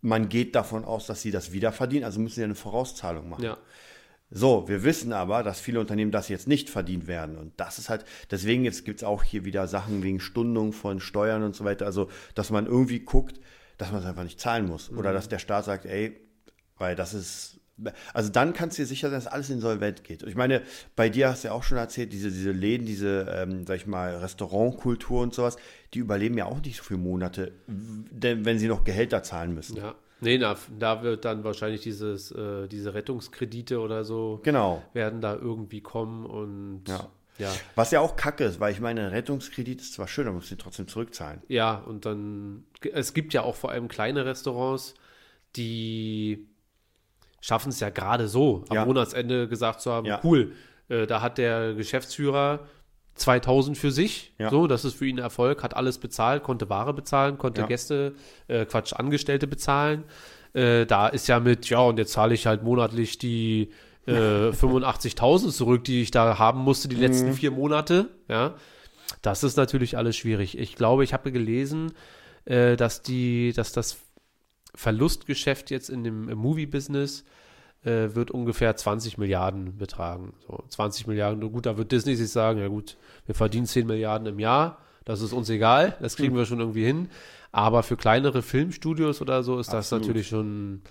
man geht davon aus, dass sie das wieder verdienen, also müssen sie eine Vorauszahlung machen. Ja. So, wir wissen aber, dass viele Unternehmen das jetzt nicht verdient werden. Und das ist halt, deswegen jetzt gibt es auch hier wieder Sachen wegen Stundung von Steuern und so weiter. Also, dass man irgendwie guckt, dass man es einfach nicht zahlen muss. Mhm. Oder dass der Staat sagt, ey, weil das ist. Also dann kannst du dir sicher sein, dass alles insolvent geht. Ich meine, bei dir hast du ja auch schon erzählt, diese, diese Läden, diese, ähm, sag ich mal, Restaurantkultur und sowas, die überleben ja auch nicht so viele Monate, denn wenn sie noch Gehälter zahlen müssen. Ja. Nee, na, da wird dann wahrscheinlich dieses, äh, diese Rettungskredite oder so genau. werden da irgendwie kommen und ja. ja. Was ja auch kacke ist, weil ich meine, Rettungskredit ist zwar schön, aber muss sie trotzdem zurückzahlen. Ja, und dann, es gibt ja auch vor allem kleine Restaurants, die schaffen es ja gerade so, am ja. Monatsende gesagt zu haben, ja. cool, äh, da hat der Geschäftsführer 2000 für sich. Ja. So, das ist für ihn Erfolg. Hat alles bezahlt, konnte Ware bezahlen, konnte. Gäste, äh, Quatsch, Angestellte bezahlen. Äh, da ist ja mit, ja, und jetzt zahle ich halt monatlich die äh, 85.000 zurück, die ich da haben musste, die mhm. letzten vier Monate. Ja, das ist natürlich alles schwierig. Ich glaube, ich habe gelesen, äh, dass die, dass das Verlustgeschäft jetzt in dem Movie-Business äh, wird ungefähr 20 Milliarden betragen. So 20 Milliarden, gut, da wird Disney sich sagen, ja gut, wir verdienen 10 Milliarden im Jahr, das ist uns egal, das kriegen wir schon irgendwie hin. Aber für kleinere Filmstudios oder so ist Absolut. das natürlich schon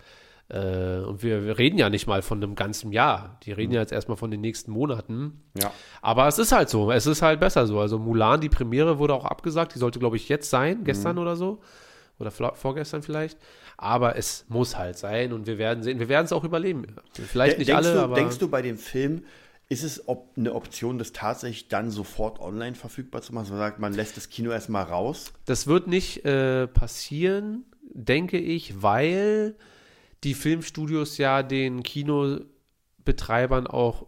äh, und wir, wir, reden ja nicht mal von einem ganzen Jahr. Die reden mhm. ja jetzt erstmal von den nächsten Monaten. Ja. Aber es ist halt so. Es ist halt besser so. Also Mulan, die Premiere wurde auch abgesagt. Die sollte, glaube ich, jetzt sein, gestern mhm. oder so. Oder vorgestern vielleicht. Aber es muss halt sein und wir werden sehen. Wir werden es auch überleben. Vielleicht nicht denkst alle, du, aber. Denkst du bei dem Film, ist es ob eine Option, das tatsächlich dann sofort online verfügbar zu machen? man sagt, man lässt das Kino erstmal raus? Das wird nicht äh, passieren, denke ich, weil die Filmstudios ja den Kinobetreibern auch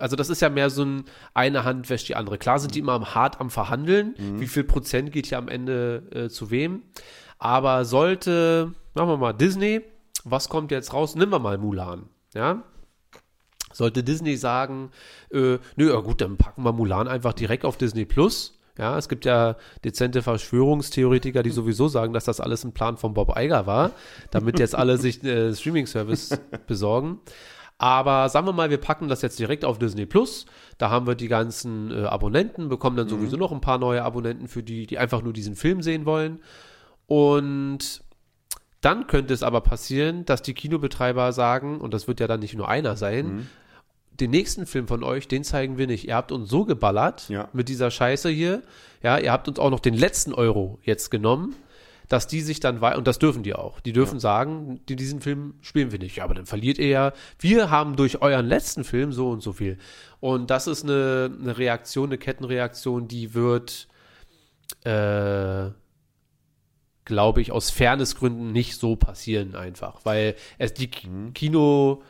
also das ist ja mehr so ein eine Hand wäscht die andere. Klar sind die immer hart am Verhandeln, mhm. wie viel Prozent geht hier am Ende äh, zu wem. Aber sollte, machen wir mal Disney, was kommt jetzt raus? Nehmen wir mal Mulan, ja? Sollte Disney sagen, äh, nö, ja gut, dann packen wir Mulan einfach direkt auf Disney Plus. Ja, es gibt ja dezente Verschwörungstheoretiker, die sowieso sagen, dass das alles ein Plan von Bob Iger war, damit jetzt alle sich äh, Streaming-Service besorgen. Aber sagen wir mal, wir packen das jetzt direkt auf Disney Plus. Da haben wir die ganzen äh, Abonnenten, bekommen dann mhm. sowieso noch ein paar neue Abonnenten für die, die einfach nur diesen Film sehen wollen. Und dann könnte es aber passieren, dass die Kinobetreiber sagen, und das wird ja dann nicht nur einer sein, mhm. den nächsten Film von euch, den zeigen wir nicht. Ihr habt uns so geballert ja. mit dieser Scheiße hier. Ja, ihr habt uns auch noch den letzten Euro jetzt genommen, dass die sich dann, und das dürfen die auch, die dürfen ja. sagen, die, diesen Film spielen wir nicht. Ja, aber dann verliert ihr ja. Wir haben durch euren letzten Film so und so viel. Und das ist eine, eine Reaktion, eine Kettenreaktion, die wird, äh, glaube ich, aus Fairnessgründen nicht so passieren einfach, weil es die mhm. Kino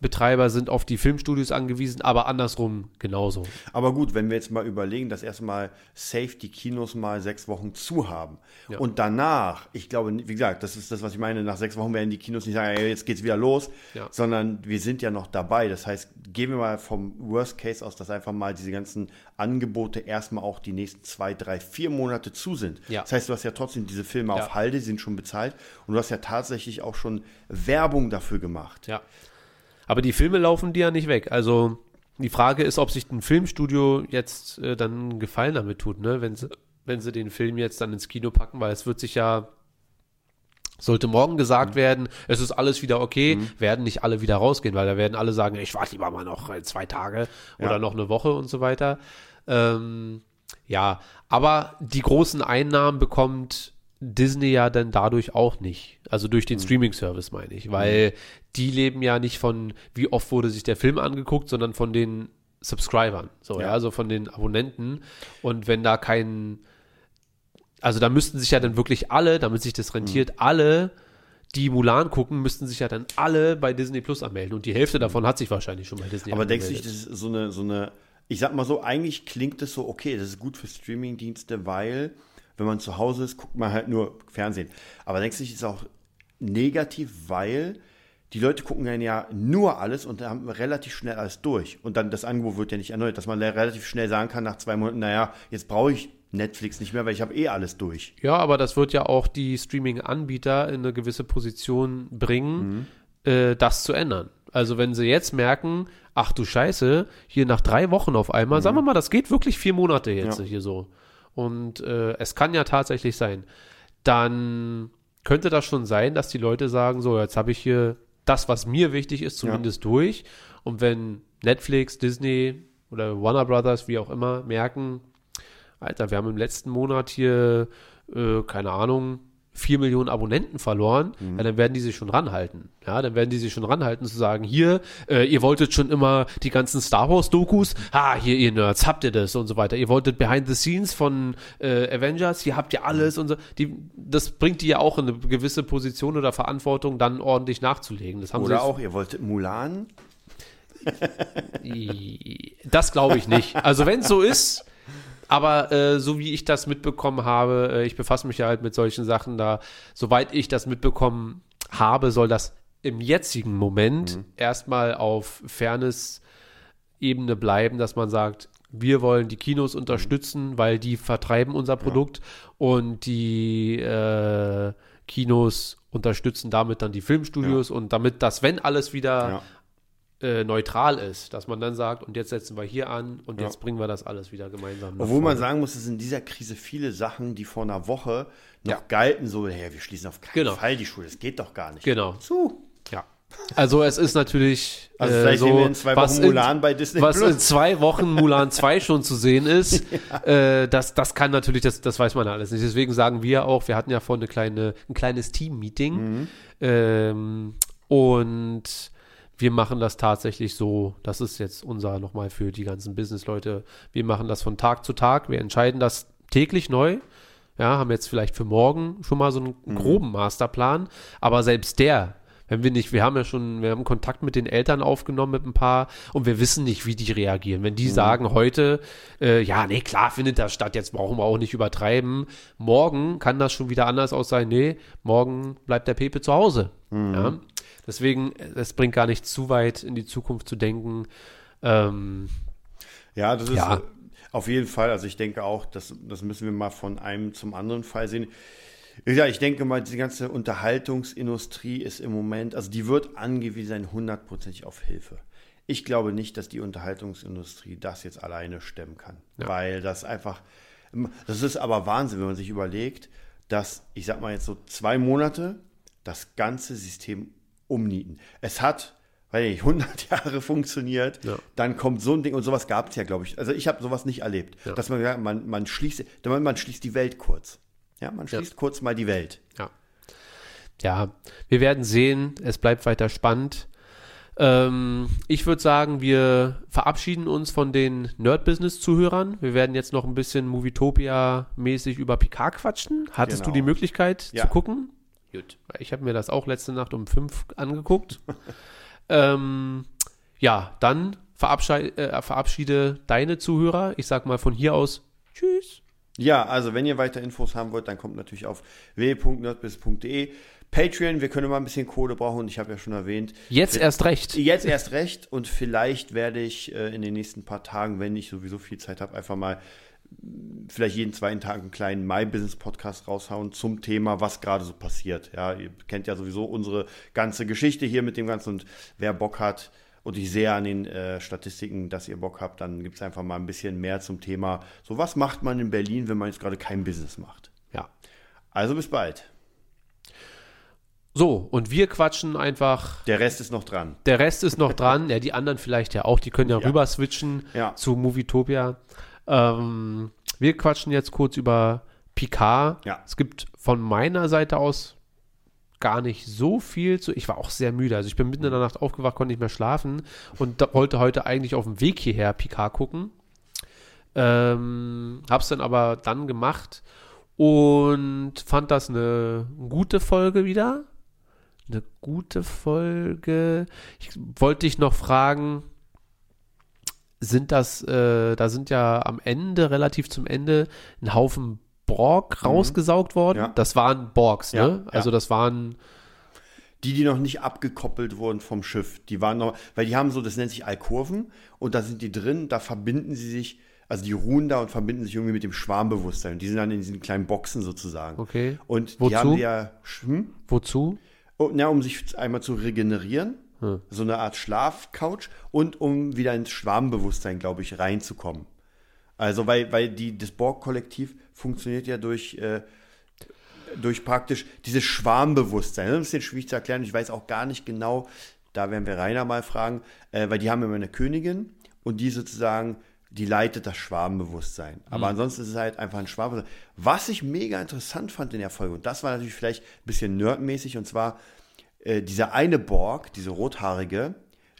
Betreiber sind auf die Filmstudios angewiesen, aber andersrum genauso. Aber gut, wenn wir jetzt mal überlegen, dass erstmal safe die Kinos mal sechs Wochen zu haben ja. und danach, ich glaube, wie gesagt, das ist das, was ich meine, nach sechs Wochen werden die Kinos nicht sagen, jetzt geht's wieder los, ja. sondern wir sind ja noch dabei. Das heißt, gehen wir mal vom Worst Case aus, dass einfach mal diese ganzen Angebote erstmal auch die nächsten zwei, drei, vier Monate zu sind. Ja. Das heißt, du hast ja trotzdem diese Filme auf Halde, die sind schon bezahlt und du hast ja tatsächlich auch schon Werbung dafür gemacht. Ja. Aber die Filme laufen dir ja nicht weg. Also die Frage ist, ob sich ein Filmstudio jetzt äh, dann einen Gefallen damit tut, ne? wenn, sie, wenn sie den Film jetzt dann ins Kino packen, weil es wird sich ja Sollte morgen gesagt werden, es ist alles wieder okay, werden nicht alle wieder rausgehen, weil da werden alle sagen, ich warte lieber mal noch äh, zwei Tage oder Ja. noch eine Woche und so weiter. Ähm, ja, aber die großen Einnahmen bekommt Disney ja dann dadurch auch nicht. Also durch den Streaming-Service meine ich, weil die leben ja nicht von, wie oft wurde sich der Film angeguckt, sondern von den Subscribern. So, ja, Ja. also von den Abonnenten. Und wenn da kein, also da müssten sich ja dann wirklich alle, damit sich das rentiert, alle, die Mulan gucken, müssten sich ja dann alle bei Disney Plus anmelden. Und die Hälfte davon hat sich wahrscheinlich schon bei Disney Aber denkst du angemeldet. nicht, das ist so eine, so eine, ich sag mal so, eigentlich klingt es so, okay, das ist gut für Streamingdienste, weil, wenn man zu Hause ist, guckt man halt nur Fernsehen. Aber denkst du ist auch negativ, weil die Leute gucken dann ja nur alles und haben relativ schnell alles durch. Und dann das Angebot wird ja nicht erneuert, dass man relativ schnell sagen kann nach zwei Monaten, naja, jetzt brauche ich Netflix nicht mehr, weil ich habe eh alles durch. Ja, aber das wird ja auch die Streaming-Anbieter in eine gewisse Position bringen, äh, das zu ändern. Also wenn sie jetzt merken, ach du Scheiße, hier nach drei Wochen auf einmal, sagen wir mal, das geht wirklich vier Monate jetzt Ja. hier so. Und äh, es kann ja tatsächlich sein. Dann könnte das schon sein, dass die Leute sagen, so, jetzt habe ich hier das, was mir wichtig ist, zumindest durch. Und wenn Netflix, Disney oder Warner Brothers, wie auch immer, merken, Alter, wir haben im letzten Monat hier, äh, keine Ahnung, 4 Millionen Abonnenten verloren, ja, dann werden die sich schon ranhalten. Ja, dann werden die sich schon ranhalten zu sagen, hier, äh, ihr wolltet schon immer die ganzen Star Wars Dokus, ah, hier ihr Nerds, habt ihr das und so weiter. Ihr wolltet Behind the Scenes von äh, Avengers, hier habt ihr alles und so. Die, das bringt die ja auch in eine gewisse Position oder Verantwortung, dann ordentlich nachzulegen. Das haben Oder sie auch, ihr wolltet Mulan? Das glaube ich nicht. Also wenn es so ist, aber äh, so wie ich das mitbekommen habe, äh, ich befasse mich ja halt mit solchen Sachen da, soweit ich das mitbekommen habe, soll das im jetzigen Moment erstmal auf Fairness-Ebene bleiben, dass man sagt, wir wollen die Kinos unterstützen, weil die vertreiben unser Produkt und die äh, Kinos unterstützen damit dann die Filmstudios und damit das, wenn alles wieder Ja. Äh, neutral ist, dass man dann sagt, und jetzt setzen wir hier an und Ja. jetzt bringen wir das alles wieder gemeinsam. Obwohl man vorne. sagen muss, es sind in dieser Krise viele Sachen, die vor einer Woche noch Ja. galten, so, hey, wir schließen auf keinen Genau. Fall die Schule, das geht doch gar nicht. Genau. Zu. Ja. Also es ist natürlich Also äh, so, in zwei was Wochen Mulan bei Disney was Plus. in zwei Wochen Mulan 2 schon zu sehen ist, äh, das, das kann natürlich, das, das weiß man alles nicht. Deswegen sagen wir auch, wir hatten ja vorhin eine kleine, ein kleines Team-Meeting Mhm. ähm, und wir machen das tatsächlich so, das ist jetzt unser nochmal für die ganzen Business-Leute, wir machen das von Tag zu Tag, wir entscheiden das täglich neu, ja, haben jetzt vielleicht für morgen schon mal so einen Mhm. groben Masterplan, aber selbst der, wenn wir nicht, wir haben ja schon, wir haben Kontakt mit den Eltern aufgenommen mit ein paar und wir wissen nicht, wie die reagieren. Wenn die sagen heute, äh, ja, nee, klar findet das statt, jetzt brauchen wir auch nicht übertreiben. Morgen kann das schon wieder anders aus sein. Nee, morgen bleibt der Pepe zu Hause. Ja? Deswegen, es bringt gar nicht zu weit in die Zukunft zu denken. Ähm, Ja, das ist Ja. auf jeden Fall. Also ich denke auch, das, das müssen wir mal von einem zum anderen Fall sehen. Ja, ich denke mal, die ganze Unterhaltungsindustrie ist im Moment, also die wird angewiesen sein, hundertprozentig auf Hilfe. Ich glaube nicht, dass die Unterhaltungsindustrie das jetzt alleine stemmen kann, weil das einfach, das ist aber Wahnsinn, wenn man sich überlegt, dass, ich sag mal jetzt so zwei Monate, das ganze System umnieten. Es hat, weil nicht, 100 Jahre funktioniert, Ja. dann kommt so ein Ding und sowas gab es ja, glaube ich. Also ich habe sowas nicht erlebt, dass man, man, man schließt, man, schließt die Welt kurz. Ja, man schließt kurz mal die Welt. Ja. Ja, wir werden sehen. Es bleibt weiter spannend. Ähm, ich würde sagen, wir verabschieden uns von den Nerd-Business-Zuhörern. Wir werden jetzt noch ein bisschen Movietopia-mäßig über Picard quatschen. Hattest Genau. du die Möglichkeit Ja. zu gucken? Gut. Ich habe mir das auch letzte Nacht um fünf angeguckt. ähm, ja, dann verabschiede, äh, verabschiede deine Zuhörer. Ich sag mal von hier aus Tschüss. Ja, also wenn ihr weiter Infos haben wollt, dann kommt natürlich auf www.nerdbiz.de. Patreon, wir können mal ein bisschen Kohle brauchen und ich habe ja schon erwähnt, Jetzt erst recht. Jetzt erst recht und vielleicht werde ich äh, in den nächsten paar Tagen, wenn ich sowieso viel Zeit habe, einfach mal vielleicht jeden zweiten Tag einen kleinen My Business Podcast raushauen zum Thema, was gerade so passiert. Ja, ihr kennt ja sowieso unsere ganze Geschichte hier mit dem Ganzen und wer Bock hat und ich sehe an den äh, Statistiken, dass ihr Bock habt, dann gibt es einfach mal ein bisschen mehr zum Thema. So, was macht man in Berlin, wenn man jetzt gerade kein Business macht? Ja. Also bis bald. So, und wir quatschen einfach. Der Rest ist noch dran. Der Rest ist noch dran. Ja, die anderen vielleicht ja auch. Die können ja, Ja. rüber switchen Ja. zu Movietopia. Ähm, wir quatschen jetzt kurz über Picard. Ja. Es gibt von meiner Seite aus gar nicht so viel zu. Ich war auch sehr müde. Also ich bin mitten in der Nacht aufgewacht, konnte nicht mehr schlafen und wollte heute eigentlich auf dem Weg hierher Picard gucken. Ähm, hab's dann aber dann gemacht und fand das eine gute Folge wieder. Eine gute Folge. Ich wollte dich noch fragen, sind das, äh, da sind ja am Ende, relativ zum Ende, ein Haufen Borg rausgesaugt worden. Mhm. Ja. Das waren Borgs, Ja, ne? Also ja. das waren, Die, die noch nicht abgekoppelt wurden vom Schiff, die waren noch, weil die haben so, das nennt sich Alkurven und da sind die drin, da verbinden sie sich, also die ruhen da und verbinden sich irgendwie mit dem Schwarmbewusstsein. Und die sind dann in diesen kleinen Boxen sozusagen. Okay. Und Wozu? die haben ja, hm? wozu? Oh, na, um sich einmal zu regenerieren, Hm. so eine Art Schlafcouch und um wieder ins Schwarmbewusstsein, glaube ich, reinzukommen. Also, weil, weil die, das Borg-Kollektiv funktioniert ja durch, äh, durch praktisch dieses Schwarmbewusstsein. Das ist ein bisschen schwierig zu erklären. Ich weiß auch gar nicht genau, da werden wir Rainer mal fragen, äh, weil die haben immer eine Königin und die sozusagen, die leitet das Schwarmbewusstsein. Aber ansonsten ist es halt einfach ein Schwarmbewusstsein. Was ich mega interessant fand in der Folge, und das war natürlich vielleicht ein bisschen nerdmäßig, und zwar äh, dieser eine Borg, diese rothaarige,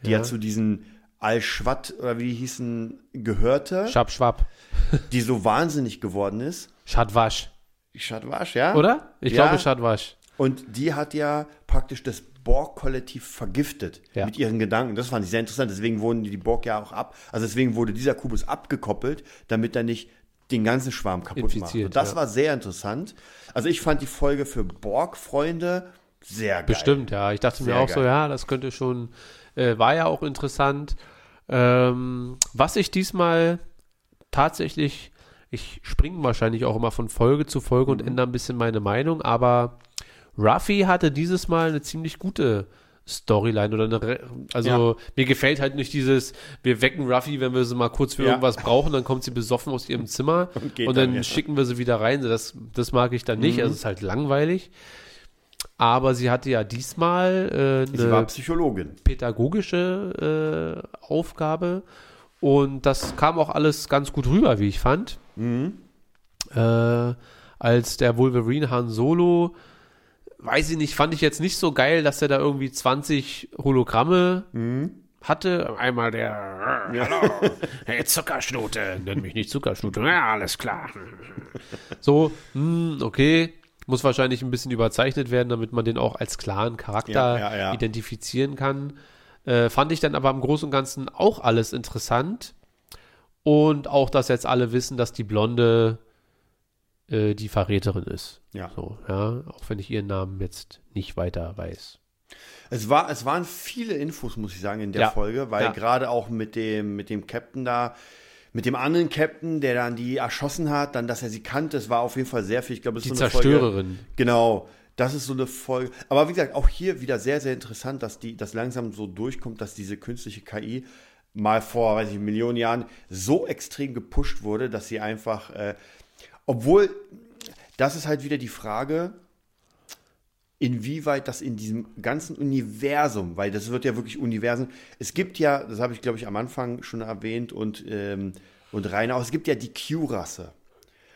die ja, Ja. zu diesen Al-Schwatt oder wie die hießen, gehörte, Schab, schwapp. die so wahnsinnig geworden ist. Schadwasch. Schadwasch, ja? Oder? Ich Ja. glaube Schadwasch. Und die hat ja praktisch das Borg-Kollektiv vergiftet Ja. mit ihren Gedanken. Das fand ich sehr interessant. Deswegen wurden die Borg ja auch ab. Also deswegen wurde dieser Kubus abgekoppelt, damit er nicht den ganzen Schwarm kaputt macht. Infiziert, Und das ja. war sehr interessant. Also ich fand die Folge für Borg-Freunde sehr geil. Bestimmt, ja. Ich dachte mir Sehr auch so, geil. ja, das könnte schon, äh, war ja auch interessant. Ähm, was ich diesmal tatsächlich, ich springe wahrscheinlich auch immer von Folge zu Folge Mhm. und ändere ein bisschen meine Meinung, aber Ruffy hatte dieses Mal eine ziemlich gute Storyline oder eine, Re also mir gefällt halt nicht dieses, wir wecken Ruffy, wenn wir sie mal kurz für Ja. irgendwas brauchen, dann kommt sie besoffen aus ihrem Zimmer und, geht dann, dann schicken wir sie wieder rein. Das, das mag ich dann nicht, Mhm. also es ist halt langweilig. Aber sie hatte ja diesmal äh, Sie war eine Psychologin. pädagogische äh, Aufgabe und das kam auch alles ganz gut rüber, wie ich fand. Mhm. Äh, als der Wolverine Han Solo, weiß ich nicht, fand ich jetzt nicht so geil, dass er da irgendwie 20 Hologramme Mhm. hatte. Einmal der, hallo, hey Zuckerschnute, nenn mich nicht Zuckerschnute, ja, alles klar. So, hm, okay, muss wahrscheinlich ein bisschen überzeichnet werden, damit man den auch als klaren Charakter Ja, ja, identifizieren kann. Äh, fand ich dann aber im Großen und Ganzen auch alles interessant. Und auch, dass jetzt alle wissen, dass die Blonde äh, die Verräterin ist. Ja. So, ja, auch wenn ich ihren Namen jetzt nicht weiter weiß. Es, war, es waren viele Infos, muss ich sagen, in der Ja. Folge, weil Ja. gerade auch mit dem, mit dem Captain da, mit dem anderen Captain, der dann die erschossen hat, dann, dass er sie kannte, es war auf jeden Fall sehr viel. Ich glaube, es Die ist so eine Folge, Zerstörerin. Genau. Das ist so eine Folge. Aber wie gesagt, auch hier wieder sehr, sehr interessant, dass die, dass langsam so durchkommt, dass diese künstliche KI mal vor, weiß ich, Millionen Jahren so extrem gepusht wurde, dass sie einfach, äh, obwohl, das ist halt wieder die Frage, inwieweit das in diesem ganzen Universum, weil das wird ja wirklich Universen, es gibt ja, das habe ich glaube ich am Anfang schon erwähnt und, ähm, und Rainer auch, es gibt ja die Q-Rasse.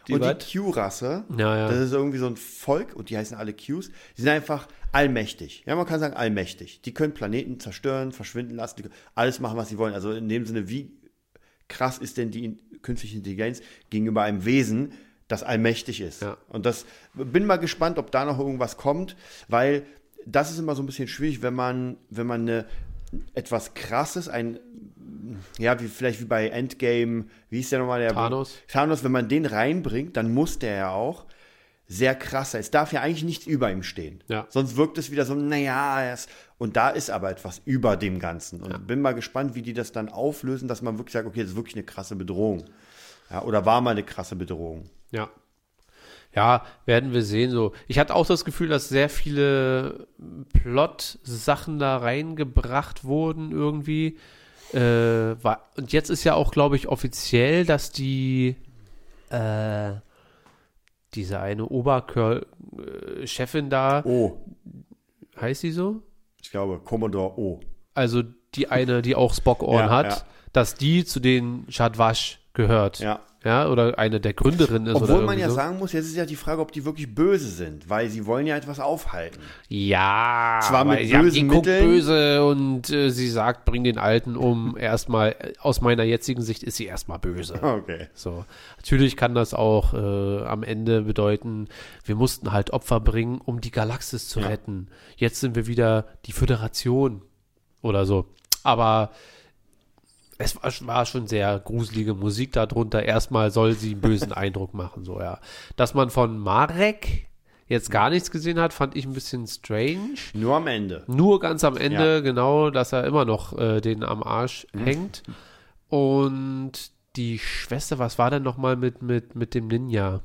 Die Und wat? die Q-Rasse, Ja, ja. das ist irgendwie so ein Volk und die heißen alle Qs, die sind einfach allmächtig. Ja, man kann sagen allmächtig. Die können Planeten zerstören, verschwinden lassen, alles machen, was sie wollen. Also in dem Sinne, wie krass ist denn die künstliche Intelligenz gegenüber einem Wesen, das allmächtig ist. Ja. Und das bin mal gespannt, ob da noch irgendwas kommt, weil das ist immer so ein bisschen schwierig, wenn man, wenn man eine, etwas krasses, ein, ja, wie vielleicht wie bei Endgame, wie ist der nochmal der? Thanos. Thanos, wenn man den reinbringt, dann muss der ja auch sehr krass sein. Es darf ja eigentlich nichts über ihm stehen. Ja. Sonst wirkt es wieder so, naja, ist, und da ist aber etwas über dem Ganzen. Und bin mal gespannt, wie die das dann auflösen, dass man wirklich sagt, okay, das ist wirklich eine krasse Bedrohung. Ja, oder war mal eine krasse Bedrohung. Ja. Ja, werden wir sehen. So, ich hatte auch das Gefühl, dass sehr viele Plot-Sachen da reingebracht wurden irgendwie. Äh, war, und jetzt ist ja auch, glaube ich, offiziell, dass die äh, diese eine Oberchefin da, Oh, heißt sie so? Ich glaube, Commodore O. Also die eine, die auch Spock-Ohren Ja, hat, ja. dass die zu den Shadwash gehört. Ja. Ja, oder eine der Gründerinnen ist. oder Obwohl man ja so. sagen muss, jetzt ist ja die Frage, ob die wirklich böse sind, weil sie wollen ja etwas aufhalten. Ja, Zwar mit sie bösen guckt Mitteln. böse und äh, sie sagt, bring den Alten um. Erstmal, äh, aus meiner jetzigen Sicht ist sie erstmal böse. Okay. So. Natürlich kann das auch äh, am Ende bedeuten, wir mussten halt Opfer bringen, um die Galaxis zu Ja. retten. Jetzt sind wir wieder die Föderation oder so. Aber es war, war schon sehr gruselige Musik darunter. Erstmal soll sie einen bösen Eindruck machen, so ja. Dass man von Marek jetzt gar nichts gesehen hat, fand ich ein bisschen strange. Nur am Ende. Nur ganz am Ende, Ja. genau, dass er immer noch äh, den am Arsch hängt. Und die Schwester, was war denn nochmal mit, mit, mit dem Ninja?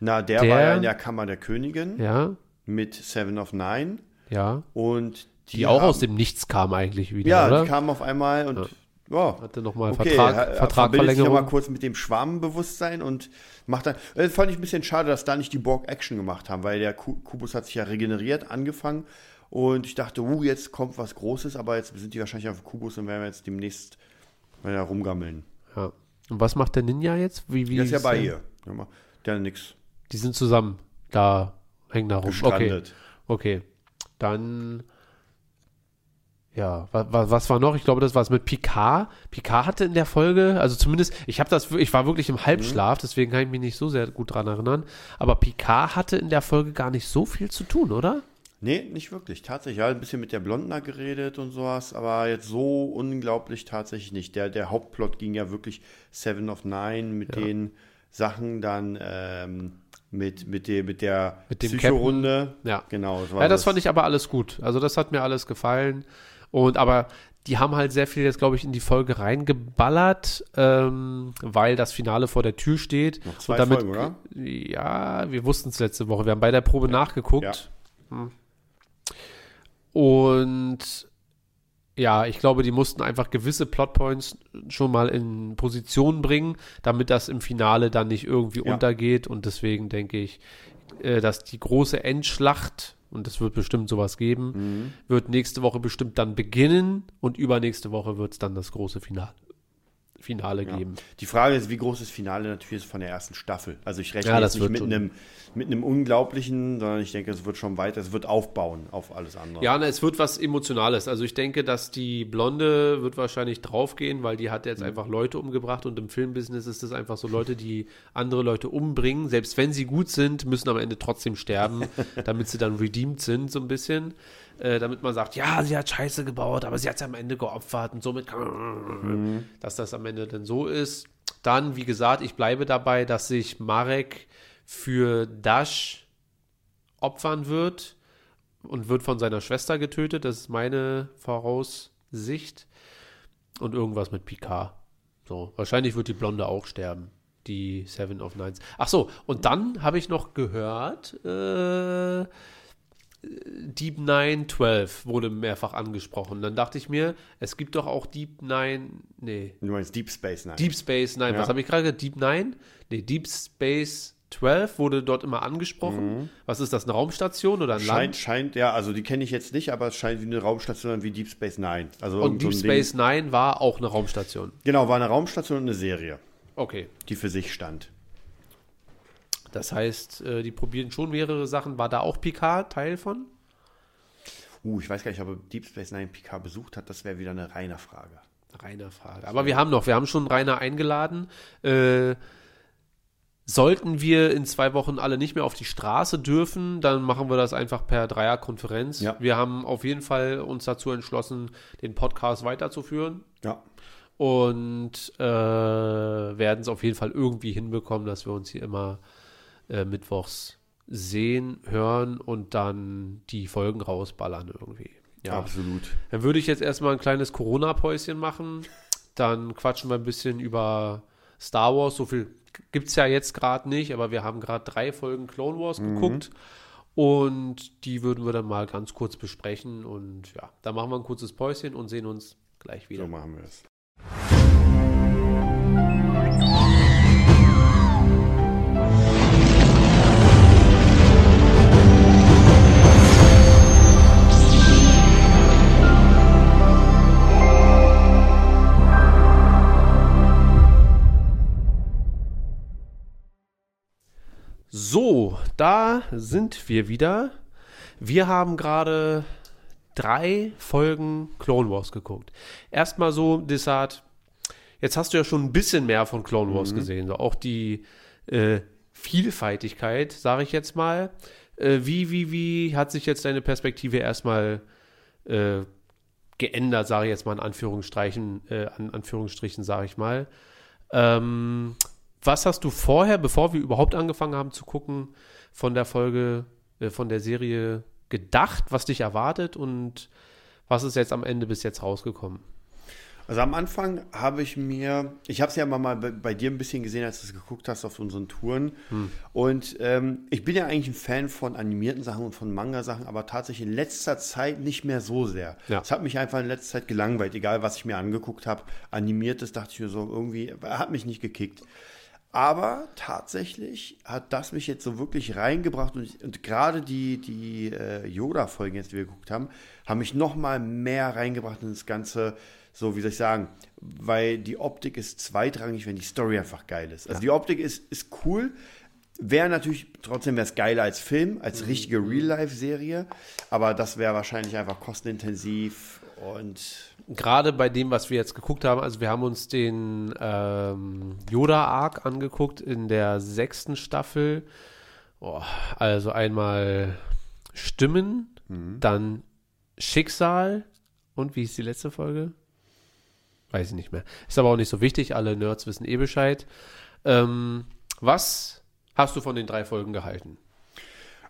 Na, der, Der- war ja in der Kammer der Königin Ja, mit Seven of Nine ja. und die, Die, auch haben- aus dem Nichts kam eigentlich wieder, Ja, oder? die kamen auf einmal und ja. Hatte nochmal Okay, Vertrag, er- er verbindet sich Vertragverlängerung. nochmal kurz mit dem Schwarmbewusstsein und macht dann. Das fand ich ein bisschen schade, dass da nicht die Borg Action gemacht haben, weil der Ku- Kubus hat sich ja regeneriert angefangen und ich dachte, uh, jetzt kommt was Großes, aber jetzt sind die wahrscheinlich auf Kubus und werden wir jetzt demnächst mal da rumgammeln. Ja. Und was macht der Ninja jetzt? Wie, wie Der ist ja bei ihr. Ja, Der hat nix Die sind zusammen. Da hängen da rum. Okay. gestrandet. Okay. Dann. Ja, was, was war noch? Ich glaube, das war es mit Picard. Picard hatte in der Folge, also zumindest, ich habe das, ich war wirklich im Halbschlaf, deswegen kann ich mich nicht so sehr gut dran erinnern. Aber Picard hatte in der Folge gar nicht so viel zu tun, oder? Nee, nicht wirklich. Tatsächlich. Ja, ein bisschen mit der Blondner geredet und sowas, aber jetzt so unglaublich tatsächlich nicht. Der, der Hauptplot ging ja wirklich Seven of Nine mit den Sachen dann ähm, mit, mit, der, mit der Mit dem Psycho-Runde. Ja. Genau. war Ja, das fand ich aber alles gut. Also das hat mir alles gefallen. Und aber die haben halt sehr viel jetzt, glaube ich, in die Folge reingeballert, ähm, weil das Finale vor der Tür steht. Noch zwei Und damit, Folgen, oder? Ja, wir wussten es letzte Woche. Wir haben bei der Probe nachgeguckt. Ja. Hm. Und ja, ich glaube, die mussten einfach gewisse Plotpoints schon mal in Position bringen, damit das im Finale dann nicht irgendwie Ja. untergeht. Und deswegen denke ich, äh, dass die große Endschlacht, und es wird bestimmt sowas geben, Mhm. wird nächste Woche bestimmt dann beginnen. Und übernächste Woche wird es dann das große Finale, Finale Ja. geben. Die Frage ist, wie groß das Finale natürlich ist von der ersten Staffel. Also ich rechne Ja, jetzt nicht mit einem, mit einem unglaublichen, sondern ich denke, es wird schon weiter, es wird aufbauen auf alles andere. Ja, na, es wird was Emotionales. Also ich denke, dass die Blonde wird wahrscheinlich draufgehen, weil die hat jetzt einfach Leute umgebracht und im Filmbusiness ist es einfach so Leute, die andere Leute umbringen. Selbst wenn sie gut sind, müssen am Ende trotzdem sterben, damit sie dann redeemed sind, so ein bisschen. Äh, damit man sagt, ja, sie hat Scheiße gebaut, aber sie hat es am Ende geopfert und somit kann, dass das am Ende dann so ist. Dann, wie gesagt, ich bleibe dabei, dass sich Marek für Dash opfern wird und wird von seiner Schwester getötet. Das ist meine Voraussicht. Und irgendwas mit Picard. So, wahrscheinlich wird die Blonde auch sterben. Die Seven of Nines. Ach so, und dann habe ich noch gehört, äh, Deep Nine 12 wurde mehrfach angesprochen. Dann dachte ich mir, es gibt doch auch Deep Nine, nee, Du meinst Deep Space Nine. Deep Space Nine. Ja. Was habe ich gerade gesagt? Deep Nine? Nee, Deep Space 12 wurde dort immer angesprochen. Was ist das, eine Raumstation oder ein Mhm. Scheint, Land? scheint, ja, also die kenne ich jetzt nicht, aber es scheint wie eine Raumstation wie Deep Space Nine. Also Und irgend so Deep ein Ding- Space Nine war auch eine Raumstation. Genau, war eine Raumstation und eine Serie, Okay. die für sich stand. Das heißt, äh, die probieren schon mehrere Sachen. War da auch Picard Teil von? Uh, ich weiß gar nicht, ob Deep Space Nine PK besucht hat, das wäre wieder eine reine Frage. Rainer Frage. Aber wir haben noch, wir haben schon Rainer eingeladen. Äh, sollten wir in zwei Wochen alle nicht mehr auf die Straße dürfen, dann machen wir das einfach per Dreierkonferenz. Ja. Wir haben auf jeden Fall uns dazu entschlossen, den Podcast weiterzuführen. Ja. und äh, werden es auf jeden Fall irgendwie hinbekommen, dass wir uns hier immer äh, mittwochs sehen, hören und dann die Folgen rausballern irgendwie. Ja. Absolut. Dann würde ich jetzt erstmal ein kleines Corona-Päuschen machen. Dann quatschen wir ein bisschen über Star Wars. So viel gibt es ja jetzt gerade nicht, aber wir haben gerade drei Folgen Clone Wars geguckt. Und die würden wir dann mal ganz kurz besprechen. Und ja, dann machen wir ein kurzes Päuschen und sehen uns gleich wieder. So machen wir es. So, da sind wir wieder. Wir haben gerade drei Folgen Clone Wars geguckt. Erstmal so, Desart, jetzt hast du ja schon ein bisschen mehr von Clone Wars Mhm. gesehen. So auch die äh, Vielfältigkeit, sage ich jetzt mal. Äh, wie, wie, wie hat sich jetzt deine Perspektive erstmal äh, geändert, sage ich jetzt mal in Anführungsstrichen, äh, an Anführungsstrichen, sage ich mal. Ähm, was hast du vorher, bevor wir überhaupt angefangen haben zu gucken, von der Folge, äh, von der Serie gedacht, was dich erwartet und was ist jetzt am Ende bis jetzt rausgekommen? Also am Anfang habe ich mir, ich habe es ja mal, bei, bei dir ein bisschen gesehen, als du es geguckt hast auf unseren Touren. Hm. Und ähm, ich bin ja eigentlich ein Fan von animierten Sachen und von Manga-Sachen, aber tatsächlich in letzter Zeit nicht mehr so sehr. Ja. Es hat mich einfach in letzter Zeit gelangweilt, egal was ich mir angeguckt habe. Animiertes dachte ich mir so, irgendwie, hat mich nicht gekickt. Aber tatsächlich hat das mich jetzt so wirklich reingebracht und, und gerade die, die äh, Yoda-Folgen jetzt, die wir geguckt haben, haben mich noch mal mehr reingebracht in das Ganze, so wie soll ich sagen, weil die Optik ist zweitrangig, wenn die Story einfach geil ist. Also die Optik ist, ist cool, wäre natürlich, trotzdem wäre es geiler als Film, als richtige Real-Life-Serie, aber das wäre wahrscheinlich einfach kostenintensiv und Gerade bei dem, was wir jetzt geguckt haben, also wir haben uns den ähm, Yoda-Arc angeguckt in der sechsten Staffel. Oh, also einmal Stimmen, dann Schicksal und wie ist die letzte Folge? Weiß ich nicht mehr. Ist aber auch nicht so wichtig, alle Nerds wissen eh Bescheid. Ähm, was hast du von den drei Folgen gehalten?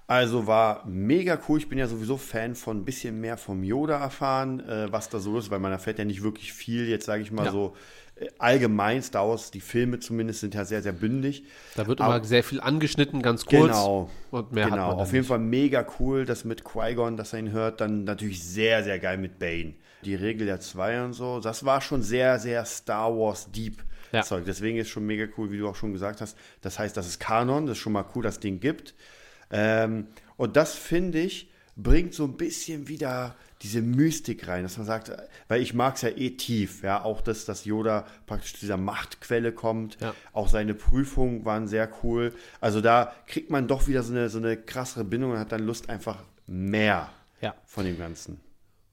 Also war mega cool. Ich bin ja sowieso Fan von ein bisschen mehr vom Yoda erfahren, äh, was da so ist, weil man erfährt ja nicht wirklich viel. Jetzt sage ich mal Ja. so äh, allgemein Star Wars, die Filme zumindest sind ja sehr, sehr bündig. Da wird Aber- immer sehr viel angeschnitten, ganz kurz. Genau. Und mehr genau. Auf jeden nicht. Fall mega cool, das mit Qui-Gon, dass er ihn hört. Dann natürlich sehr, sehr geil mit Bane. Die Regel der zwei und so. Das war schon sehr, sehr Star Wars Deep. Ja. Zeug. Deswegen ist schon mega cool, wie du auch schon gesagt hast. Das heißt, das ist Kanon, das ist schon mal cool, dass es den gibt. Ähm, und das finde ich, bringt so ein bisschen wieder diese Mystik rein, dass man sagt, weil ich mag es ja eh tief, ja, auch dass, dass Yoda praktisch zu dieser Machtquelle kommt, Ja. auch seine Prüfungen waren sehr cool. Also da kriegt man doch wieder so eine, so eine krassere Bindung und hat dann Lust einfach mehr Ja. von dem Ganzen.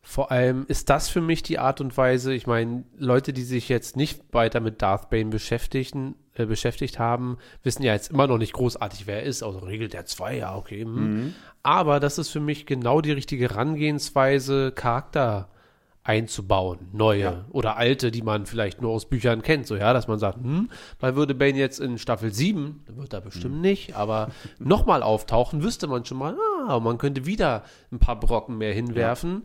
Vor allem ist das für mich die Art und Weise, ich meine, Leute, die sich jetzt nicht weiter mit Darth Bane beschäftigen, äh, beschäftigt haben, wissen ja jetzt immer noch nicht großartig, wer er ist. Also regelt der zwei, ja, okay. Hm. Aber das ist für mich genau die richtige Herangehensweise, Charakter einzubauen, neue oder alte, die man vielleicht nur aus Büchern kennt, so ja, dass man sagt, hm, weil würde Bane jetzt in Staffel 7, wird er bestimmt nicht, aber nochmal auftauchen, wüsste man schon mal, ah, man könnte wieder ein paar Brocken mehr hinwerfen